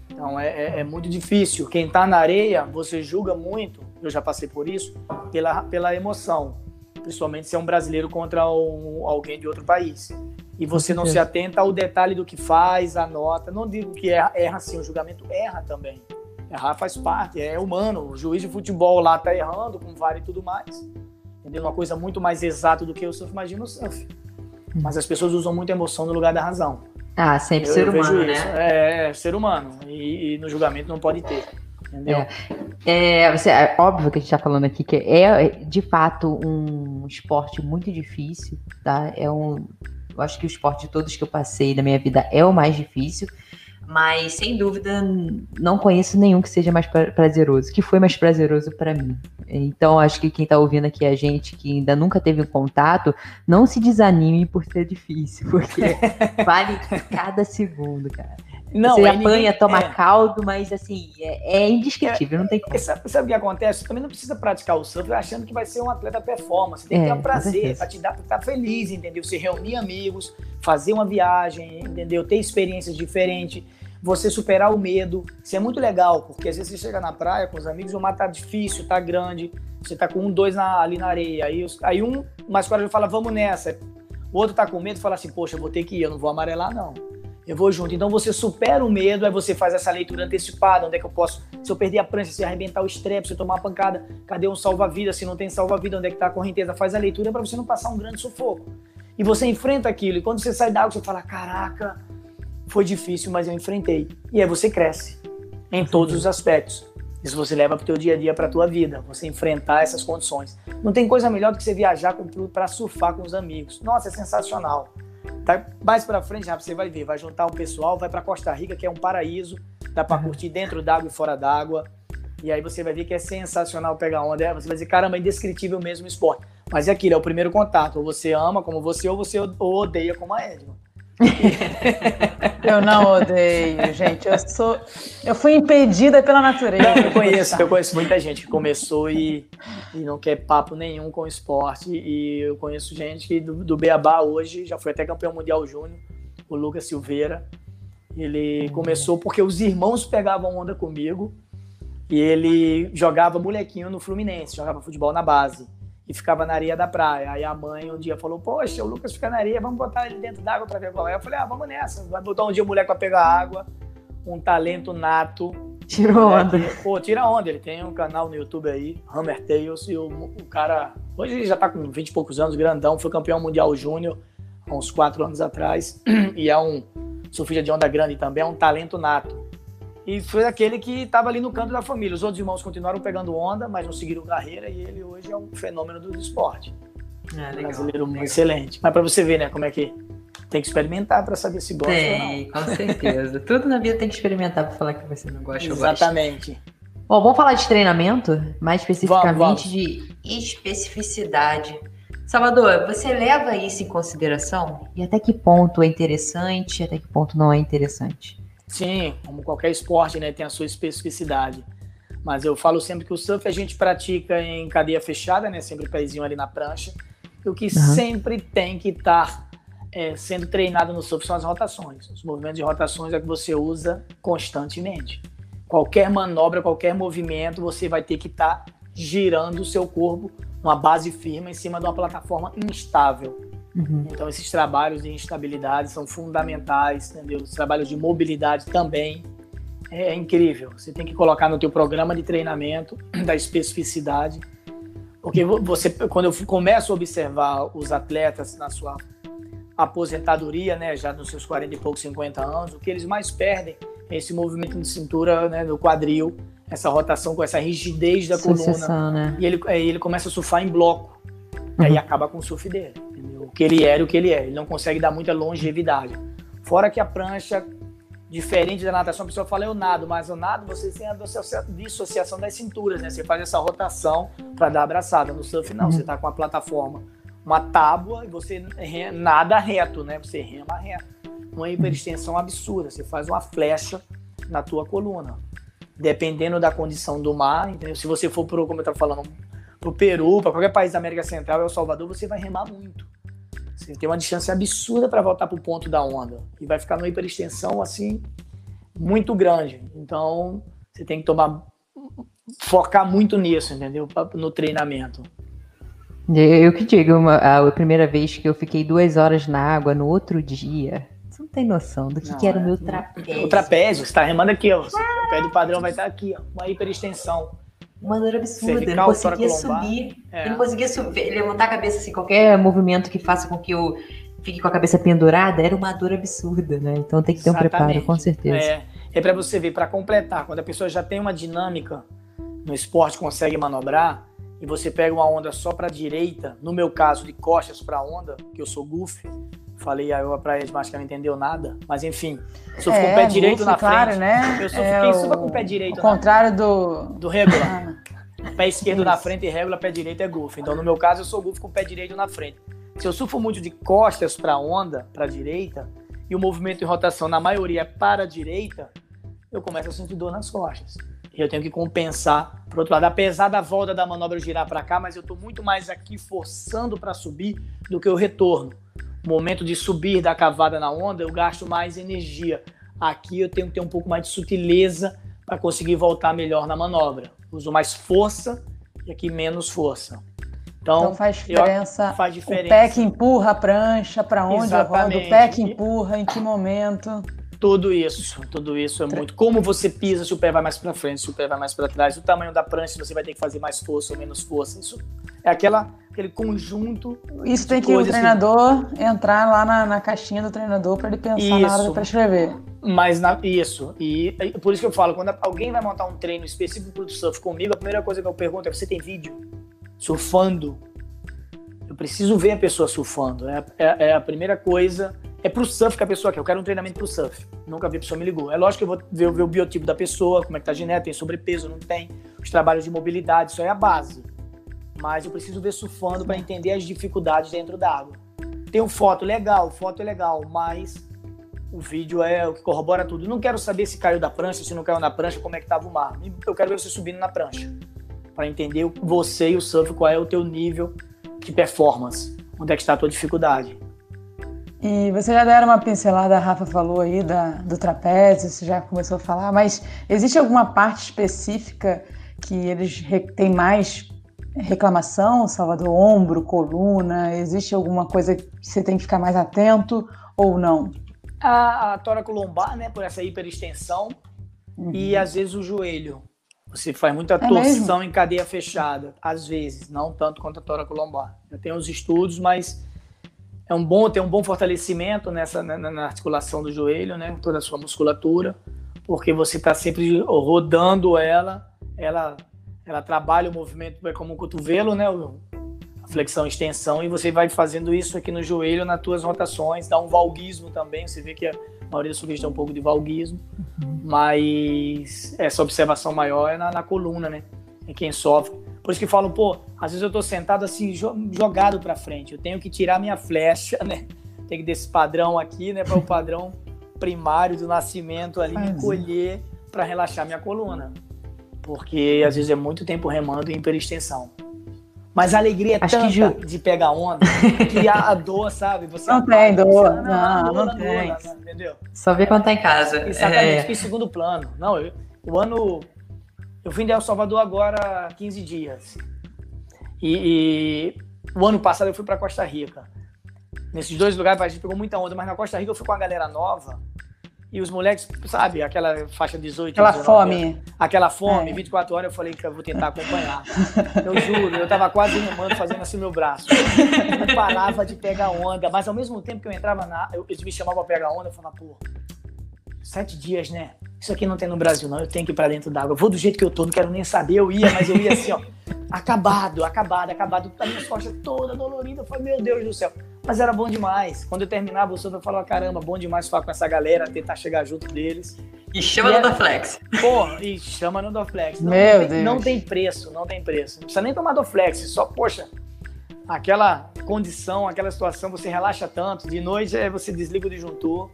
Então é, é, é muito difícil. Quem está na areia, você julga muito, eu já passei por isso, pela, pela emoção. Principalmente se é um brasileiro contra um, alguém de outro país e você não se atenta ao detalhe do que faz, a nota. Não digo que erra, erra sim, o julgamento erra também. Errar faz parte, é humano. O juiz de futebol lá tá errando com VAR e tudo mais. Entendeu? Uma coisa muito mais exata do que o surf, imagina o surf. Hum. Mas as pessoas usam muita emoção no lugar da razão. Ah, sempre eu, ser eu humano, né? É, é, ser humano. E, e, no julgamento não pode ter. Entendeu? É, é, você, é óbvio que a gente está falando aqui que é, de fato um esporte muito difícil, tá? É um, eu acho que o esporte de todos que eu passei da minha vida é o mais difícil, mas sem dúvida não conheço nenhum que seja mais prazeroso, que foi mais prazeroso para mim. Então acho que quem está ouvindo aqui a gente que ainda nunca teve um contato, não se desanime por ser difícil, porque *laughs* vale cada segundo, cara. Não, você apanha, ninguém, toma é. caldo, mas assim, é, é indescritível, é, não tem como. Sabe, sabe, o que acontece? Você também não precisa praticar o surf achando que vai ser um atleta performance. Você tem que ter um prazer, para te dar, pra estar feliz, entendeu? Você reunir amigos, fazer uma viagem, entendeu? Ter experiências diferentes, você superar o medo. Isso é muito legal, porque às vezes você chega na praia com os amigos, o mar tá difícil, tá grande, você tá com um, dois na, ali na areia. Aí, aí um mais corajoso fala, vamos nessa. O outro tá com medo e fala assim, poxa, eu vou ter que ir, eu não vou amarelar, não eu vou junto. Então você supera o medo, aí você faz essa leitura antecipada, onde é que eu posso, se eu perder a prancha, se arrebentar o strep, se eu tomar uma pancada, cadê um salva-vida? Se não tem salva-vida, onde é que está a correnteza? Faz a leitura para você não passar um grande sufoco. E você enfrenta aquilo, e quando você sai da água, você fala, caraca, foi difícil, mas eu enfrentei. E aí você cresce, em todos os aspectos. Isso você leva para o teu dia a dia, para a tua vida, você enfrentar essas condições. Não tem coisa melhor do que você viajar para surfar com os amigos. Nossa, é sensacional. Tá mais para frente, você vai ver, vai juntar um pessoal, vai para Costa Rica, que é um paraíso, dá para uhum. curtir dentro d'água e fora d'água. E aí você vai ver que é sensacional pegar onda. É, você vai dizer, caramba, é indescritível mesmo o esporte. Mas é aquilo, é o primeiro contato. Ou você ama como você, ou você odeia como a Edma. *laughs* eu não odeio, gente. Eu sou, eu fui impedida pela natureza. Não, eu conheço, eu conheço muita gente que começou e, e não quer papo nenhum com esporte. E eu conheço gente que do, do Beabá hoje já foi até campeão mundial júnior, o Lucas Silveira. Ele começou porque os irmãos pegavam onda comigo e ele jogava molequinho no Fluminense, jogava futebol na base e ficava na areia da praia. Aí a mãe um dia falou: Poxa, o Lucas fica na areia, vamos botar ele dentro d'água para ver qual é. Eu falei: Ah, vamos nessa. Vai botar um dia o moleque para pegar água, um talento nato. Tirou onda. pô, tira onda. Ele tem um canal no YouTube aí, Hammer Tales, e o, o cara. Hoje ele já tá com 20 e poucos anos, grandão, foi campeão mundial júnior há uns 4 anos atrás. *clears throat* E é um surfista de onda grande também, é um talento nato. E foi aquele que estava ali no canto da família. Os outros irmãos continuaram pegando onda, mas não seguiram carreira e ele hoje é um fenômeno do esporte. É, legal, brasileiro legal. excelente. Mas para você ver, né, como é que tem que experimentar para saber se gosta tem, com certeza. *laughs* Tudo na vida tem que experimentar para falar que você não gosta Exatamente. Bom, vamos falar de treinamento, mais especificamente vamos, vamos. de especificidade. Salvador, você leva isso em consideração? E até que ponto é interessante, até que ponto não é interessante? Sim, como qualquer esporte, né, tem a sua especificidade. Mas eu falo sempre que o surf a gente pratica em cadeia fechada, né, sempre pezinho ali na prancha. E o que uhum. sempre tem que estar é, sendo treinado no surf são as rotações. Os movimentos de rotações é que você usa constantemente. Qualquer manobra, qualquer movimento, você vai ter que estar girando o seu corpo uma base firme em cima de uma plataforma instável. Uhum. Então, esses trabalhos de instabilidade são fundamentais, entendeu? Os trabalhos de mobilidade também. É, é incrível. Você tem que colocar no teu programa de treinamento *clears throat* da especificidade. Porque você, quando eu começo a observar os atletas na sua aposentadoria, né, já nos seus 40 e poucos, 50 anos, o que eles mais perdem é esse movimento de cintura, né, do quadril, essa rotação com essa rigidez da Sucessão, coluna. Né? E ele, aí ele começa a surfar em bloco. Uhum. E aí acaba com o surf dele. Entendeu? O que ele era o que ele é. Ele não consegue dar muita longevidade. Fora que a prancha, diferente da natação, a pessoa fala eu nado, mas o nado você tem a dissociação das cinturas, né? Você faz essa rotação para dar abraçada. No surf não, uhum. você está com a plataforma uma tábua e você nada reto, né? Você rema reto. Uma hiperextensão absurda. Você faz uma flecha na tua coluna. Dependendo da condição do mar, entendeu? Se você for pro, como eu estava falando, pro Peru, para qualquer país da América Central, El Salvador, você vai remar muito. Você tem uma distância absurda para voltar pro ponto da onda e vai ficar numa hiperextensão assim muito grande. Então, você tem que tomar focar muito nisso, entendeu? No treinamento. Eu que digo, uma, a primeira vez que eu fiquei duas horas na água no outro dia. Você não tem noção do que, não, que era o meu trapézio. O trapézio, você tá remando aqui, ó. O pé do padrão vai estar aqui, ó. Uma hiperextensão. Uma dor absurda. Eu não conseguia subir. É. Eu não conseguia subir, levantar a cabeça assim, qualquer movimento que faça com que eu fique com a cabeça pendurada, era uma dor absurda, né? Então tem que ter Exatamente. um preparo, com certeza. É, é para você ver, para completar, quando a pessoa já tem uma dinâmica no esporte, consegue manobrar, e você pega uma onda só para direita, no meu caso, de costas para onda, que eu sou goofy, falei a eu para eles, mas que não entendeu nada, mas enfim, sou é, com o pé direito na claro, frente. Né? Eu sou é quem suba com o pé direito. O contrário do do regular. Ah. Pé esquerdo Isso. na frente e regular, pé direito é goofy. Então no meu caso eu sou goofy com o pé direito na frente. Se eu surfo muito de costas para a onda, para a direita, e o movimento de rotação na maioria é para a direita, eu começo a sentir dor nas costas e eu tenho que compensar por outro lado. Apesar da volta da manobra girar para cá, mas eu estou muito mais aqui forçando para subir do que o retorno. Momento de subir da cavada na onda, eu gasto mais energia. Aqui eu tenho que ter um pouco mais de sutileza para conseguir voltar melhor na manobra. Uso mais força e aqui menos força. Então, então faz, diferença faz diferença. O pé que empurra a prancha, para onde Exatamente. eu rodo, o pé que empurra, em que momento. Tudo isso, tudo isso é muito. Como você pisa, se o pé vai mais para frente, se o pé vai mais para trás, o tamanho da prancha, você vai ter que fazer mais força ou menos força. Isso é aquela, aquele conjunto. Isso tem que o treinador que... entrar lá na, na, caixinha do treinador para ele pensar isso. na hora para escrever. Mas na, isso. E, e por isso que eu falo, quando alguém vai montar um treino específico para o surf comigo, a primeira coisa que eu pergunto é: você tem vídeo surfando? Eu preciso ver a pessoa surfando. É, é, é a primeira coisa é pro surf que a pessoa quer. Eu quero um treinamento pro surf. Nunca vi a pessoa me ligou. É lógico que eu vou ver, ver o biotipo da pessoa, como é que tá a genética, tem sobrepeso, não tem, os trabalhos de mobilidade, isso aí é a base. Mas eu preciso ver surfando para entender as dificuldades dentro da água. Tem foto, legal, foto é legal, mas o vídeo é o que corrobora tudo. Não quero saber se caiu da prancha, se não caiu na prancha, como é que tava o mar. Eu quero ver você subindo na prancha. Para entender você e o surf, qual é o teu nível de performance, onde é que está a tua dificuldade. E você já deram uma pincelada, a Rafa falou aí da, do trapézio, você já começou a falar, mas existe alguma parte específica que eles têm mais reclamação, Salvador, ombro, coluna? Existe alguma coisa que você tem que ficar mais atento ou não? A, a lombar, né, por essa hiperextensão, uhum. e às vezes o joelho. Você faz muita é torção mesmo? em cadeia fechada, às vezes, não tanto quanto a tóraco lombar. Eu tenho os estudos, mas é um bom ter um bom fortalecimento nessa na, na, articulação do joelho, né, toda a sua musculatura, porque você está sempre rodando ela, ela ela trabalha o movimento é como o cotovelo, né, a flexão e extensão e você vai fazendo isso aqui no joelho nas tuas rotações, dá um valguismo também, você vê que a maioria dos surfistas tem um pouco de valguismo, uhum. mas essa observação maior é na, na coluna, né, em quem sofre. Por isso que falam, pô, às vezes eu tô sentado assim, jogado para frente. Eu tenho que tirar minha flecha, né? Tem que desse padrão aqui, né? Para o padrão primário do nascimento ali, me colher para relaxar minha coluna. Porque às vezes é muito tempo remando em hiperextensão. Mas a alegria é Acho tanta já... de pegar onda que a, a dor, sabe? Você não tem dor. Não, não, não, tem. Dor, entendeu? Só ver quando tá em casa. Exatamente, é... em segundo plano. Não, eu, o ano eu vim de El Salvador agora há 15 dias. E, e o ano passado eu fui para Costa Rica. Nesses dois lugares a gente pegou muita onda, mas na Costa Rica eu fui com a galera nova E os moleques, sabe, aquela faixa 18, Aquela 19, fome. Aquela fome, É. 24 horas, eu falei que eu vou tentar acompanhar. Eu juro, eu tava quase remando, fazendo assim meu braço. Não parava de pegar onda, mas ao mesmo tempo que eu entrava na. Eu, eles me chamavam pra pegar onda, eu falava, pô, sete dias, né? Isso aqui não tem no Brasil, não. Eu tenho que ir pra dentro d'água. Eu vou do jeito que eu tô, não quero nem saber. Eu ia, mas eu ia assim, ó. *laughs* Acabado, acabado, acabado. A minha costas toda dolorida. Eu falei, meu Deus do céu. Mas era bom demais. Quando eu terminava o eu falava, caramba, bom demais falar com essa galera, tentar chegar junto deles. E chama E no era- da Flex. Pô, e chama no Doflex. Não, Meu tem, Deus. não tem preço, não tem preço. Não precisa nem tomar Doflex, só, poxa, aquela condição, aquela situação, você relaxa tanto. De noite é você desliga o disjuntor.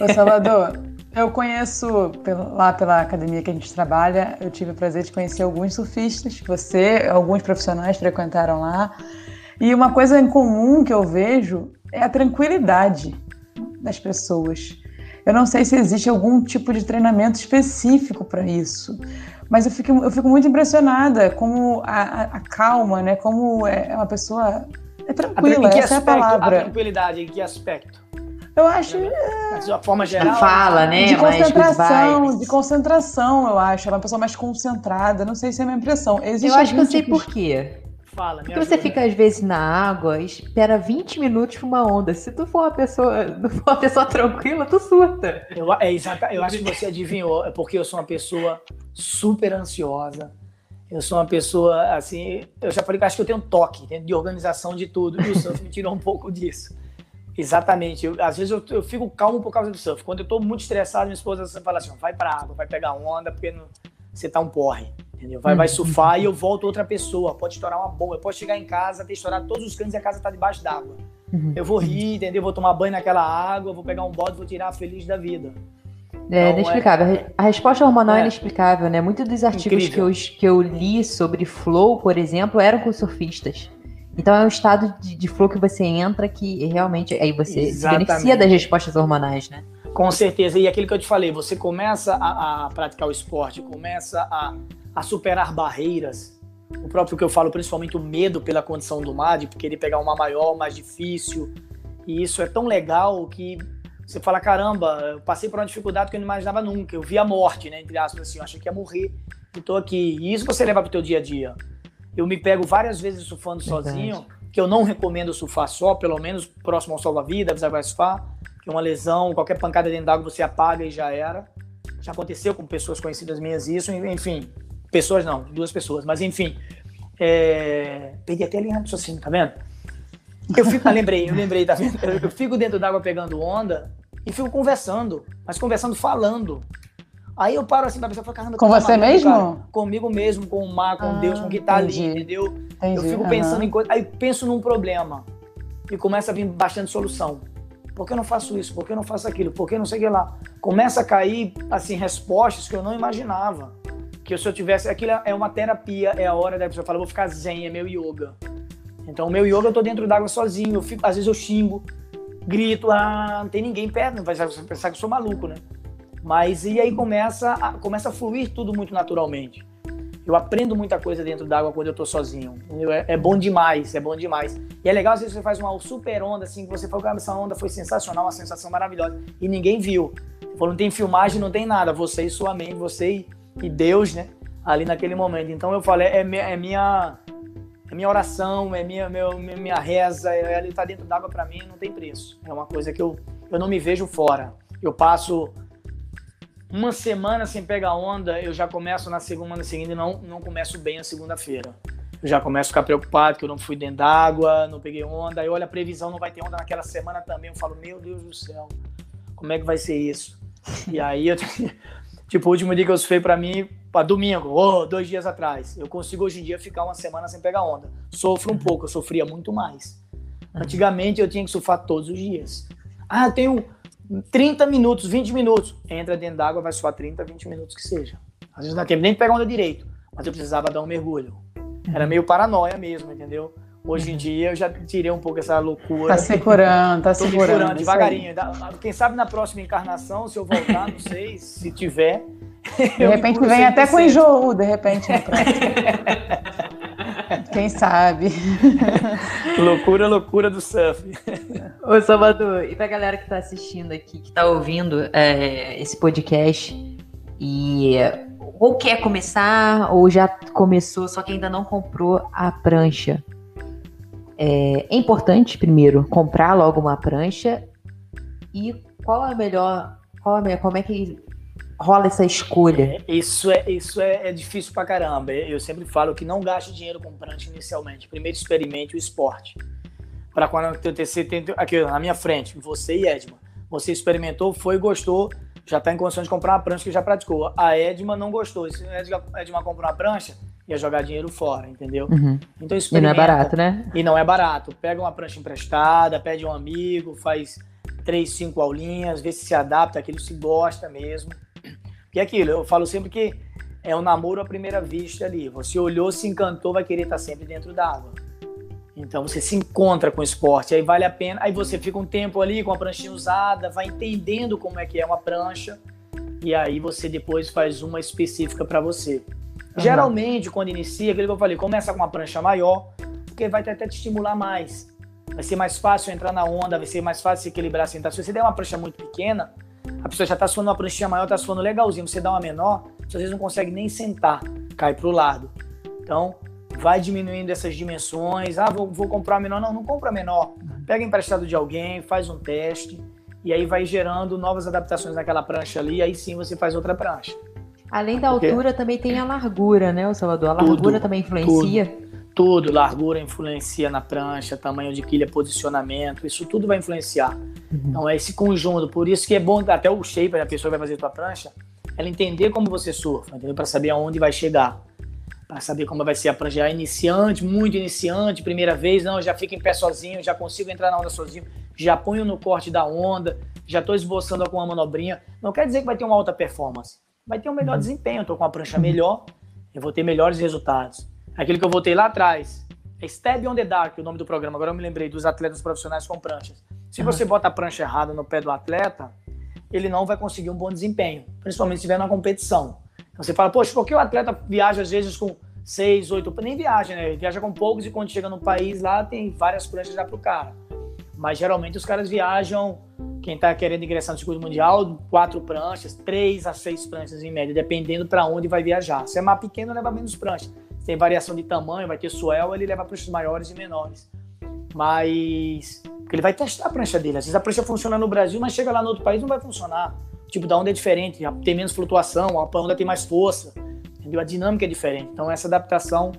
Ô, Salvador, eu conheço lá pela academia que a gente trabalha, eu tive o prazer de conhecer alguns surfistas, você, alguns profissionais frequentaram lá. E uma coisa em comum que eu vejo é a tranquilidade das pessoas. Eu não sei se existe algum tipo de treinamento específico para isso, mas eu fico, eu fico muito impressionada como a, a- a calma, né? Como é é uma pessoa é A tran- tranquila, que essa é a aspecto? A palavra. tranquilidade, em que aspecto? Eu acho De uma forma geral. Fala, né? de concentração, de concentração, eu acho. É uma pessoa mais concentrada. Não sei se é a minha impressão. Existe Eu acho que eu sei tipo por quê. Fala, Porque você ajuda. fica, às vezes, na água e espera 20 minutos pra uma onda. Se tu for uma pessoa, *laughs* não for uma pessoa tranquila, tu surta. Eu, é exata, eu acho que você adivinhou, é porque eu sou uma pessoa super ansiosa. Eu sou uma pessoa, assim, eu já falei que eu acho que eu tenho um toque de organização de tudo, e o surf me tirou um pouco disso. Exatamente. Eu- às vezes eu, eu fico calmo por causa do surf. Quando eu tô muito estressado, minha esposa fala assim: vai pra água, vai pegar onda, porque não- você tá um porre. Entendeu? Vai, vai surfar e eu volto outra pessoa. Pode estourar uma bomba. Eu posso chegar em casa, ter estourado todos os canos e a casa tá debaixo d'água. Uhum. Eu vou rir, entendeu? Vou tomar banho naquela água, vou pegar um bode, vou tirar feliz da vida. É Então, inexplicável. A resposta hormonal é, É. inexplicável, né? Muitos dos artigos que eu, que eu li sobre flow, por exemplo, eram com surfistas. Então é um estado de, de flow que você entra que realmente aí você se Exatamente. beneficia das respostas hormonais, né? Com certeza. E aquilo que eu te falei, você começa a, a praticar o esporte, começa a, a superar barreiras. O próprio que eu falo, principalmente o medo pela condição do mar, de querer pegar uma maior, mais difícil. E isso é tão legal que você fala, caramba, eu passei por uma dificuldade que eu não imaginava nunca. Eu vi a morte, né? Entre aspas, assim, eu achei que ia morrer e tô aqui. E isso você leva pro teu dia a dia. Eu me pego várias vezes surfando Verdade. sozinho, que eu não recomendo surfar só, pelo menos próximo ao salva-vida, você vai surfar, que uma lesão, qualquer pancada dentro d'água você apaga e já era. Já aconteceu com pessoas conhecidas minhas isso, enfim. Pessoas não, duas pessoas, mas enfim. É... Perdi até a linha de raciocínio, tá vendo? Eu fico, ah, lembrei, eu lembrei, tá vendo? Eu, eu fico dentro d'água pegando onda e fico conversando, mas conversando falando. Aí eu paro assim pra pensar, falo, caramba, Com tá você maluco, mesmo? cara? Comigo mesmo, com o mar, com Ah, Deus, com o que tá entendi. ali, entendeu? Entendi. Eu fico pensando em coisa, aí penso num problema e começa a vir bastante solução. Por que eu não faço isso? Por que eu não faço aquilo? Por que eu não sei o que lá? Começa a cair assim respostas que eu não imaginava. Que se eu tivesse, aquilo é uma terapia, é a hora da pessoa falar, vou ficar zen, é meu yoga. Então, o meu yoga eu tô dentro d'água sozinho, eu fico, às vezes eu xingo, grito, ah, não tem ninguém perto, vai pensar que eu sou maluco, né? Mas e aí começa a, começa a fluir tudo muito naturalmente. Eu aprendo muita coisa dentro d'água quando eu tô sozinho. É, é bom demais, é bom demais. E é legal às vezes você faz uma super onda assim, que você fala, cara, essa onda foi sensacional, uma sensação maravilhosa. E ninguém viu. Falou, não tem filmagem, não tem nada. Você e sua mente, você e, Deus, né? Ali naquele momento. Então eu falei, é, é minha é minha oração, é minha, meu, minha reza, é, ela tá dentro d'água para mim, não tem preço. É uma coisa que eu, eu não me vejo fora. Eu passo uma semana sem pegar onda, eu já começo na segunda seguinte e não, não começo bem a segunda-feira. Eu já começo a ficar preocupado que eu não fui dentro d'água, não peguei onda. Aí olha a previsão, não vai ter onda naquela semana também. Eu falo, meu Deus do céu, como é que vai ser isso? E aí eu *laughs* tipo, o último dia que eu surfei pra mim, pra domingo, oh, dois dias atrás. Eu consigo hoje em dia ficar uma semana sem pegar onda. Sofro um pouco, eu sofria muito mais. Antigamente eu tinha que surfar todos os dias. Ah, eu tenho 30 minutos, 20 minutos. Entra dentro d'água, vai surfar 30, 20 minutos que seja. Às vezes não dá tempo nem de pegar onda direito, mas eu precisava dar um mergulho. Era meio paranoia mesmo, entendeu? Hoje em dia eu já tirei um pouco essa loucura. Tá segurando, tá *laughs* Tô segurando. devagarinho. Quem sabe na próxima encarnação, se eu voltar, não sei, se tiver. De *laughs* repente vem até com enjoo, de repente. *laughs* Quem sabe? *laughs* loucura, loucura do surf. *laughs* Ô, Salvador, e pra galera que tá assistindo aqui, que tá ouvindo é, esse podcast e ou quer começar ou já começou, só que ainda não comprou a prancha. É, é importante, primeiro, comprar logo uma prancha e qual é a melhor, qual é a melhor, como é que rola essa escolha? É, isso é, isso é, é, difícil pra caramba. Eu sempre falo que não gaste dinheiro com prancha inicialmente. Primeiro experimente o esporte. Para quando você tem aqui na minha frente, você e Edma. Você experimentou, foi, gostou, já está em condições de comprar uma prancha que já praticou. A Edma não gostou. Se a Edma comprou uma prancha, ia jogar dinheiro fora, entendeu? Uhum. Então E não é barato, né? E não é barato. Pega uma prancha emprestada, pede um amigo, faz três, cinco aulinhas, vê se se adapta, aquilo se gosta mesmo. E aquilo, eu falo sempre que é um namoro à primeira vista ali. Você olhou, se encantou, vai querer estar sempre dentro d'água. Então você se encontra com o esporte, aí vale a pena. Aí você fica um tempo ali com a pranchinha usada, vai entendendo como é que é uma prancha, e aí você depois faz uma específica para você. Uhum. Geralmente, quando inicia, aquilo que eu falei, começa com uma prancha maior, porque vai até te estimular mais. Vai ser mais fácil entrar na onda, vai ser mais fácil se equilibrar, sentar. Se você der uma prancha muito pequena, a pessoa já está suando uma pranchinha maior, está suando legalzinho. Você dá uma menor, você às vezes não consegue nem sentar, cai para o lado. Então, vai diminuindo essas dimensões. Ah, vou, vou comprar menor. Não, não compra menor. Pega emprestado de alguém, faz um teste e aí vai gerando novas adaptações naquela prancha ali. E aí sim você faz outra prancha. Além da Porque... altura, também tem a largura, né, o Salvador? A largura tudo, também influencia. Tudo, tudo, largura influencia na prancha, tamanho de quilha, posicionamento, isso tudo vai influenciar. Uhum. Então é esse conjunto, por isso que é bom até o shape da pessoa que vai fazer a tua prancha, ela entender como você surfa, entendeu? Para saber aonde vai chegar para saber como vai ser a prancha. iniciante, muito iniciante, primeira vez, não, já fico em pé sozinho, já consigo entrar na onda sozinho, já ponho no corte da onda, já estou esboçando com uma manobrinha. Não quer dizer que vai ter uma alta performance, vai ter um melhor uhum. desempenho, estou com a prancha melhor, eu vou ter melhores resultados. Aquilo que eu voltei lá atrás, é Step on the Dark, o nome do programa, agora eu me lembrei, dos atletas profissionais com pranchas. Se uhum. você bota a prancha errada no pé do atleta, ele não vai conseguir um bom desempenho, principalmente se estiver na competição. Então você fala, poxa, por que o atleta viaja às vezes com seis, oito, nem viaja, né? Ele viaja com poucos e quando chega no país lá tem várias pranchas já pro cara. Mas geralmente os caras viajam, quem tá querendo ingressar no circuito mundial, quatro pranchas, três a seis pranchas em média, dependendo para onde vai viajar. Se é mais pequeno, leva menos pranchas. Tem variação de tamanho, vai ter swell, ele leva pranchas maiores e menores. Mas ele vai testar a prancha dele. Às vezes a prancha funciona no Brasil, mas chega lá no outro país não vai funcionar tipo da onda é diferente, tem menos flutuação, a onda tem mais força, entendeu? A dinâmica é diferente. Então essa adaptação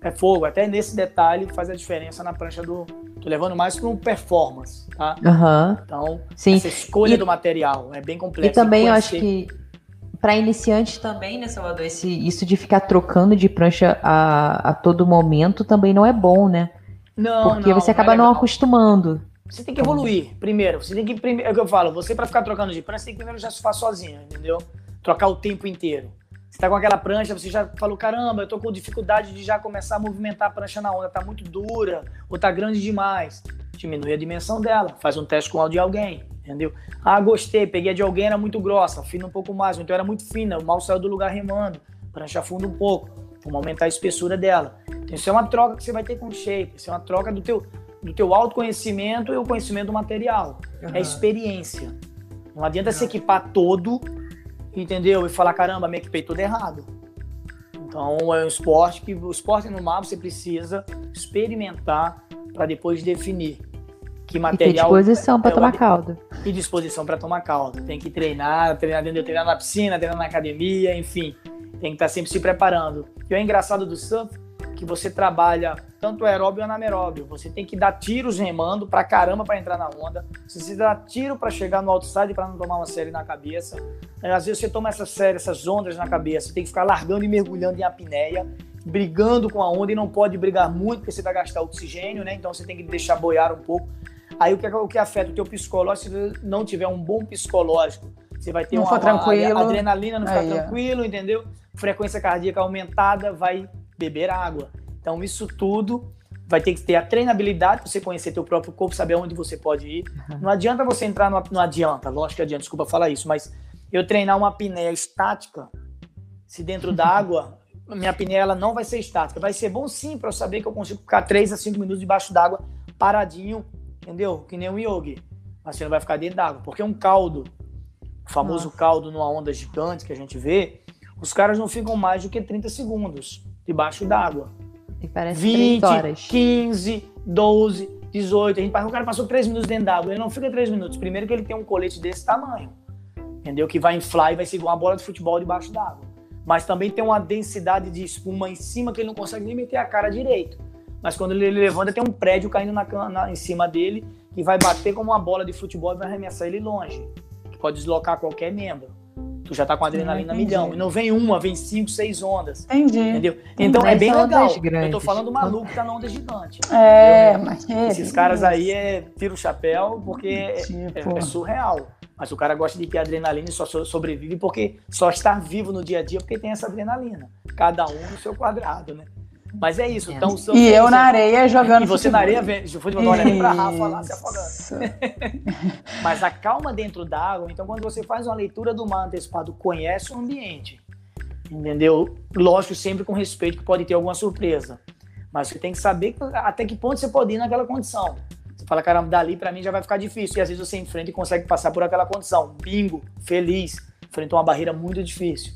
é fogo. Até nesse detalhe faz a diferença na prancha do. Tô levando mais para um performance, tá? Uhum. Então, Sim. essa escolha e, do material é bem complexo. E também eu acho que para iniciante também, né, Salvador, esse, isso de ficar trocando de prancha a, a todo momento também não é bom, né? Não, Porque não, você acaba não, é não acostumando. Você tem que evoluir primeiro. Você tem que primeiro, é o que eu falo, você para ficar trocando de prancha, você tem que primeiro já surfar sozinho, entendeu? Trocar o tempo inteiro. Você tá com aquela prancha, você já falou, caramba, eu tô com dificuldade de já começar a movimentar a prancha na onda, tá muito dura, ou tá grande demais. Diminui a dimensão dela, faz um teste com a de alguém, entendeu? Ah, gostei, peguei a de alguém, era muito grossa, fina um pouco mais, então era muito fina, mal saiu do lugar remando, prancha funda um pouco, vamos aumentar a espessura dela. Então isso é uma troca que você vai ter com o shape, isso é uma troca do teu, do teu autoconhecimento e o conhecimento material. Uhum. É experiência. Não adianta uhum. se equipar todo, entendeu? E falar, caramba, me equipei tudo errado. Então é um esporte que o esporte no mar você precisa experimentar para depois definir que material. E disposição para é tomar caldo. E disposição para tomar caldo. Tem que treinar, treinar dentro, treinar na piscina, treinar na academia, enfim. Tem que estar tá sempre se preparando. E o engraçado do surf que você trabalha tanto aeróbio ou anaeróbio. Você tem que dar tiros remando pra caramba para entrar na onda. Você se dá tiro para chegar no outside para não tomar uma série na cabeça. É, às vezes você toma essa série, essas ondas na cabeça. Você tem que ficar largando e mergulhando em apneia, brigando com a onda e não pode brigar muito porque você vai gastar oxigênio, né? Então você tem que deixar boiar um pouco. Aí o que, o que afeta o teu psicológico, se não tiver um bom psicológico, você vai ter não uma, tranquilo. adrenalina, não ficar tranquilo, entendeu? Frequência cardíaca aumentada, vai beber água. Então, isso tudo vai ter que ter a treinabilidade para você conhecer teu próprio corpo, saber onde você pode ir. Uhum. Não adianta você entrar no, não adianta, lógico que adianta, desculpa falar isso, mas eu treinar uma apneia estática, se dentro da água minha apneia não vai ser estática. Vai ser bom sim para eu saber que eu consigo ficar 3 a 5 minutos debaixo d'água paradinho, entendeu? Que nem um yogi. Mas você não vai ficar dentro d'água. Porque um caldo, o famoso Nossa. caldo numa onda gigante que a gente vê, os caras não ficam mais do que 30 segundos debaixo d'água. E parece 20, horas. 15, 12, 18. A gente, o cara passou 3 minutos dentro d'água. Ele não fica 3 minutos. Primeiro que ele tem um colete desse tamanho. Entendeu? Que vai inflar e vai ser igual uma bola de futebol debaixo d'água. Mas também tem uma densidade de espuma em cima que ele não consegue nem meter a cara direito. Mas quando ele levanta, tem um prédio caindo na, na, em cima dele que vai bater como uma bola de futebol e vai arremessar ele longe. Que pode deslocar qualquer membro. Tu já tá com adrenalina ah, milhão. E não vem uma, vem cinco, seis ondas. Entendi. Entendeu? Então é bem legal. Eu tô falando do maluco que tá na onda gigante. É, mas é, Esses caras aí é tira o chapéu porque é, tipo... é, é, surreal. Mas o cara gosta de ter adrenalina e só sobrevive porque só está vivo no dia a dia porque tem essa adrenalina. Cada um no seu quadrado, né? Mas é isso. Então, e eu na areia jogando. E você futebol. na areia, vendo, futebol, olha nem pra Rafa lá se afogando. *laughs* Mas a calma dentro d'água, então quando você faz uma leitura do mar antecipado, conhece o ambiente. Entendeu? Lógico, sempre com respeito que pode ter alguma surpresa. Mas você tem que saber até que ponto você pode ir naquela condição. Fala, caramba, dali para mim já vai ficar difícil. E às vezes você enfrenta e consegue passar por aquela condição. Bingo, feliz, enfrentou uma barreira muito difícil.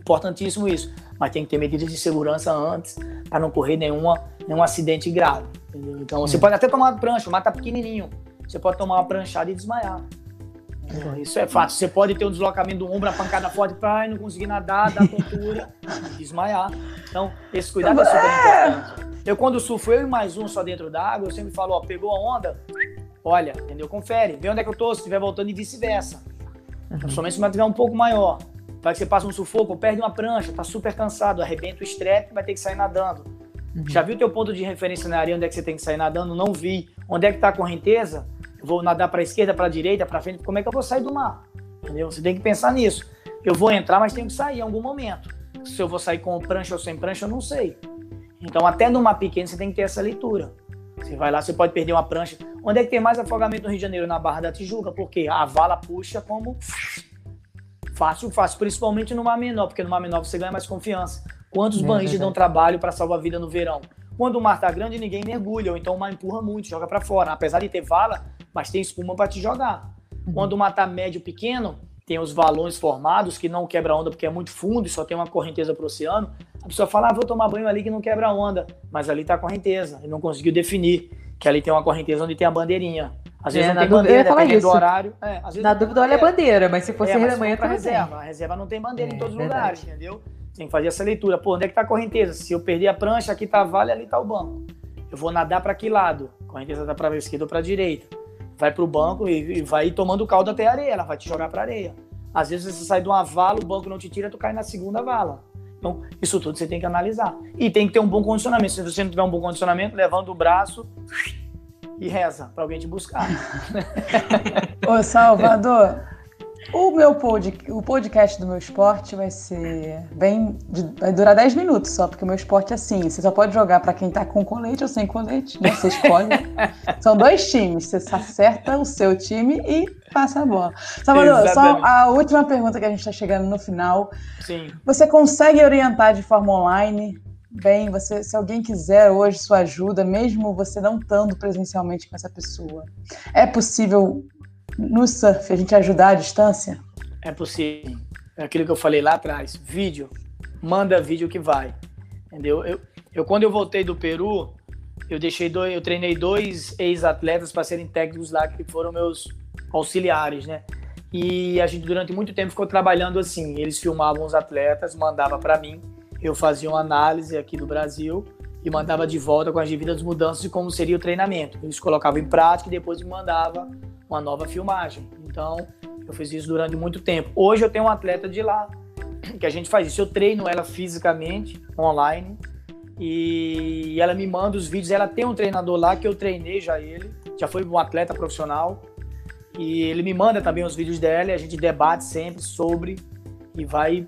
Importantíssimo isso mas tem que ter medidas de segurança antes para não correr nenhuma, nenhum acidente grave. Entendeu? Então, você hum. pode até tomar prancha, o mar tá pequenininho. Você pode tomar uma pranchada e desmaiar. Isso é fácil. Você pode ter um deslocamento do ombro, a pancada forte para não conseguir nadar, dar tontura, *laughs* desmaiar. Então, esse cuidado é super importante. Eu, quando surfo, eu e mais um só dentro da água, eu sempre falo, ó, pegou a onda, olha, entendeu? Confere, vê onde é que eu tô, se estiver voltando e vice-versa. Uhum. Somente se estiver um pouco maior. Vai que você passa um sufoco, perde uma prancha, tá super cansado, arrebenta o strep, vai ter que sair nadando. Uhum. Já viu teu ponto de referência na areia, onde é que você tem que sair nadando? Não vi. Onde é que tá a correnteza? Vou nadar para esquerda, para direita, para frente, como é que eu vou sair do mar? Entendeu? Você tem que pensar nisso. Eu vou entrar, mas tenho que sair em algum momento. Se eu vou sair com prancha ou sem prancha, eu não sei. Então, até no mar pequeno, você tem que ter essa leitura. Você vai lá, você pode perder uma prancha. Onde é que tem mais afogamento no Rio de Janeiro? Na Barra da Tijuca, porque a vala puxa como Fácil, fácil, principalmente no mar menor, porque no mar menor você ganha mais confiança. Quantos é, banhistas dão trabalho para salvar a vida no verão? Quando o mar tá grande, ninguém mergulha, ou então o mar empurra muito, joga para fora. Apesar de ter vala, mas tem espuma para te jogar. Uhum. Quando o mar tá médio pequeno, tem os valões formados que não quebra onda porque é muito fundo e só tem uma correnteza para o oceano. A pessoa fala, ah, vou tomar banho ali que não quebra onda, mas ali tá a correnteza. Ele não conseguiu definir que ali tem uma correnteza onde tem a bandeirinha. Às vezes é, não tem bandeira, dependendo do horário. É, na dúvida, olha a bandeira, mas se fosse é, manhã, para reserva. A reserva não tem bandeira em é, todos os lugares, entendeu? Tem que fazer essa leitura. Pô, onde é que tá a correnteza? Se eu perder a prancha, aqui tá a vale, ali tá o banco. Eu vou nadar para que lado? A correnteza tá para esquerda ou para direita. Vai para o banco e, e vai tomando caldo até a areia, ela vai te jogar para areia. Às vezes você sai de uma vala, o banco não te tira, tu cai na segunda vala. Então, isso tudo você tem que analisar. E tem que ter um bom condicionamento. Se você não tiver um bom condicionamento, levando o braço, e reza para alguém te buscar. *laughs* Ô, Salvador, o meu pod, o podcast do meu esporte vai ser bem. Vai durar 10 minutos só, porque o meu esporte é assim: você só pode jogar para quem tá com colete ou sem colete, né? Você escolhe. *laughs* São dois times, você acerta o seu time e passa a bola. Salvador, só a última pergunta que a gente está chegando no final. Sim. Você consegue orientar de forma online bem, você, se alguém quiser hoje sua ajuda, mesmo você não estando presencialmente com essa pessoa, é possível no surf a gente ajudar à distância? É possível. É aquilo que eu falei lá atrás. Vídeo. Manda vídeo que vai. Entendeu? Eu, eu quando eu voltei do Peru, eu deixei dois, eu treinei dois ex-atletas para serem técnicos lá que foram meus auxiliares, né? E a gente durante muito tempo ficou trabalhando assim. Eles filmavam os atletas, mandava para mim eu fazia uma análise aqui do Brasil e mandava de volta com as devidas mudanças de como seria o treinamento. Eles colocavam em prática e depois me mandava uma nova filmagem. Então, eu fiz isso durante muito tempo. Hoje eu tenho um atleta de lá que a gente faz isso. Eu treino ela fisicamente, online, e ela me manda os vídeos. Ela tem um treinador lá que eu treinei já ele, já foi um atleta profissional, e ele me manda também os vídeos dela e a gente debate sempre sobre e vai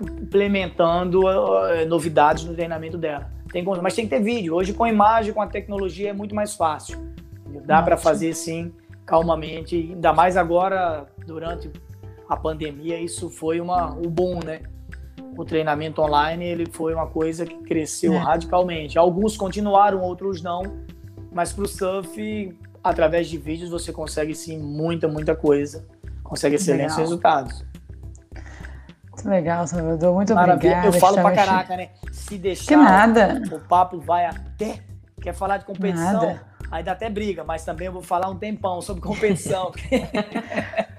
implementando uh, novidades no treinamento dela. Tem, mas tem que ter vídeo. Hoje, com imagem, com a tecnologia, é muito mais fácil. Dá para fazer sim, calmamente. Ainda mais agora, durante a pandemia, isso foi uma, o boom, né? o treinamento online ele foi uma coisa que cresceu É. radicalmente. Alguns continuaram, outros não, mas para o surf, através de vídeos, você consegue sim muita, muita coisa. Consegue excelentes Legal. resultados. Muito legal, Salvador. Muito Maravilha. obrigada. Eu falo pra Estamos- caraca, né? Se deixar, Que nada. o papo vai até. Quer falar de competição? Nada. Aí dá até briga, mas também eu vou falar um tempão sobre competição. *laughs*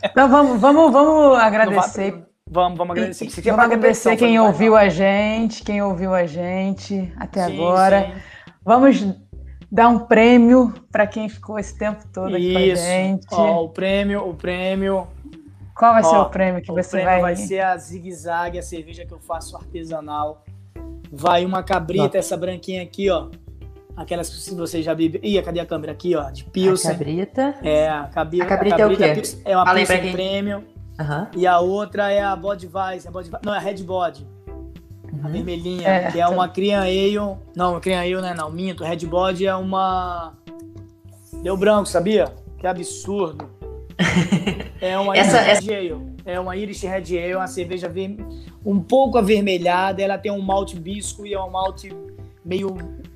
Então vamos, vamos, vamos vai- agradecer. Vamos, vamos agradecer. Se quer Vamos agradecer quem ouviu legal. a gente, quem ouviu a gente até Sim, agora. sim. Vamos dar um prêmio para quem ficou esse tempo todo aqui com a Isso. gente. Ó, o prêmio, o prêmio, Qual vai ser ó, o prêmio que o você prêmio vai... vai ser a Zig Zag, a cerveja que eu faço artesanal. Vai uma cabrita, essa branquinha aqui, ó. Aquelas que vocês já bebem. Ih, cadê a câmera? Aqui, ó, de A Pilsen. cabrita. É, a, cabi... A cabrita é o quê? É uma aí pra Pilsen Premium. Aham. E a outra é a Budweiser. A Budweiser não, é a Red Bod. A Uhum. vermelhinha, Certo. que é uma Crian Ale. Não, Crian Ale não é não, minto. Red Bod é uma... Deu branco, sabia? Que absurdo. *laughs* É uma Essa- Irish Red Ale. É uma Irish Red Ale, uma cerveja ver- um pouco avermelhada. Ela tem um malte bisco e é um malte meio,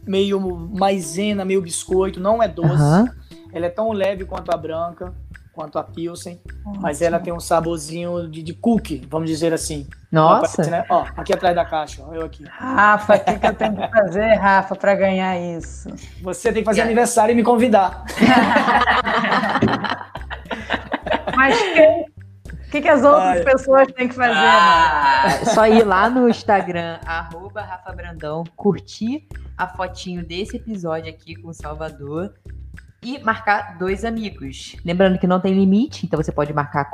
meio maisena, meio biscoito. Não é doce. Aham. Ela é tão leve quanto a branca, quanto a Pilsen. Mas ela tem um saborzinho de, de cookie, vamos dizer assim. Nossa. Parece, né? Ó, aqui atrás da caixa, ó, eu aqui. Rafa, o que, que eu tenho que fazer, Rafa, para ganhar isso? Você tem que fazer aniversário e me convidar. *laughs* Mas quem... o que, que as outras Ai. pessoas têm que fazer? Ah, só ir lá no Instagram, arroba Rafa Brandão, curtir a fotinho desse episódio aqui com o Salvador e marcar dois amigos. Lembrando que não tem limite, então você pode marcar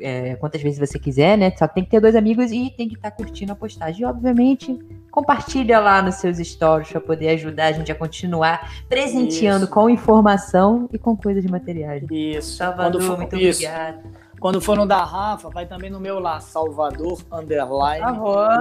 é, quantas vezes você quiser, né? Só tem que ter dois amigos e tem que estar curtindo a postagem. E, obviamente, compartilha lá nos seus stories para poder ajudar a gente a continuar presenteando Isso. com informação e com coisas materiais. Isso. Salvador, for, muito isso. obrigada. Quando for no da Rafa, vai também no meu lá, Salvador Underline.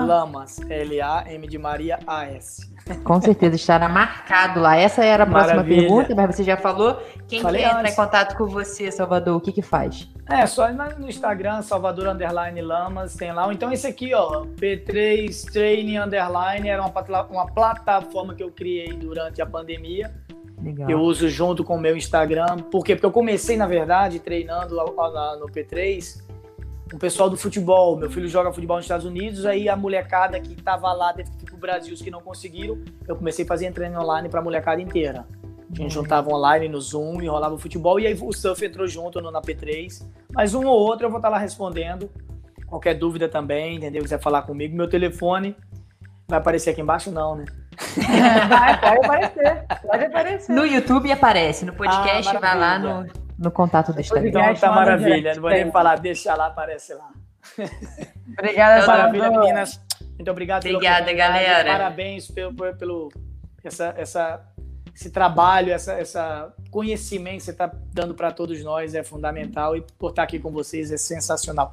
Lamas. L-A-M de Maria A-S. Com certeza estará marcado lá. Essa era a próxima Maravilha. pergunta, mas você já falou. Quem Falei quer entrar antes. em contato com você, Salvador, o que que faz? É, só no Instagram, Salvador Underline Lamas, tem lá. Então esse aqui, ó, P3 Training Underline, era uma, uma plataforma que eu criei durante a pandemia. Legal. Eu uso junto com o meu Instagram. Por quê? Porque eu comecei, na verdade, treinando lá- no P3 o pessoal do futebol. Meu filho joga futebol nos Estados Unidos, aí a molecada que tava lá teve que ir pro Brasil, os que não conseguiram, eu comecei a fazer treino online pra molecada inteira. A gente juntava online no Zoom e rolava o futebol, e aí o surf entrou junto no, na P3. Mas um ou outro eu vou estar lá respondendo. Qualquer dúvida também, entendeu? Quiser falar comigo, meu telefone vai aparecer aqui embaixo, não, né? *laughs* Vai, pode aparecer. Pode aparecer. No YouTube aparece, no podcast Ah, vai lá no, no contato do Instagram. Então tá maravilha, não vou nem falar, deixa lá, aparece lá. *laughs* Obrigada, Maravilha, Salvador. meninas. Muito obrigado Obrigada, galera. Parabéns pelo, pelo, pelo- essa, essa, esse trabalho, essa, essa conhecimento que você está dando para todos nós é fundamental e por estar aqui com vocês é sensacional.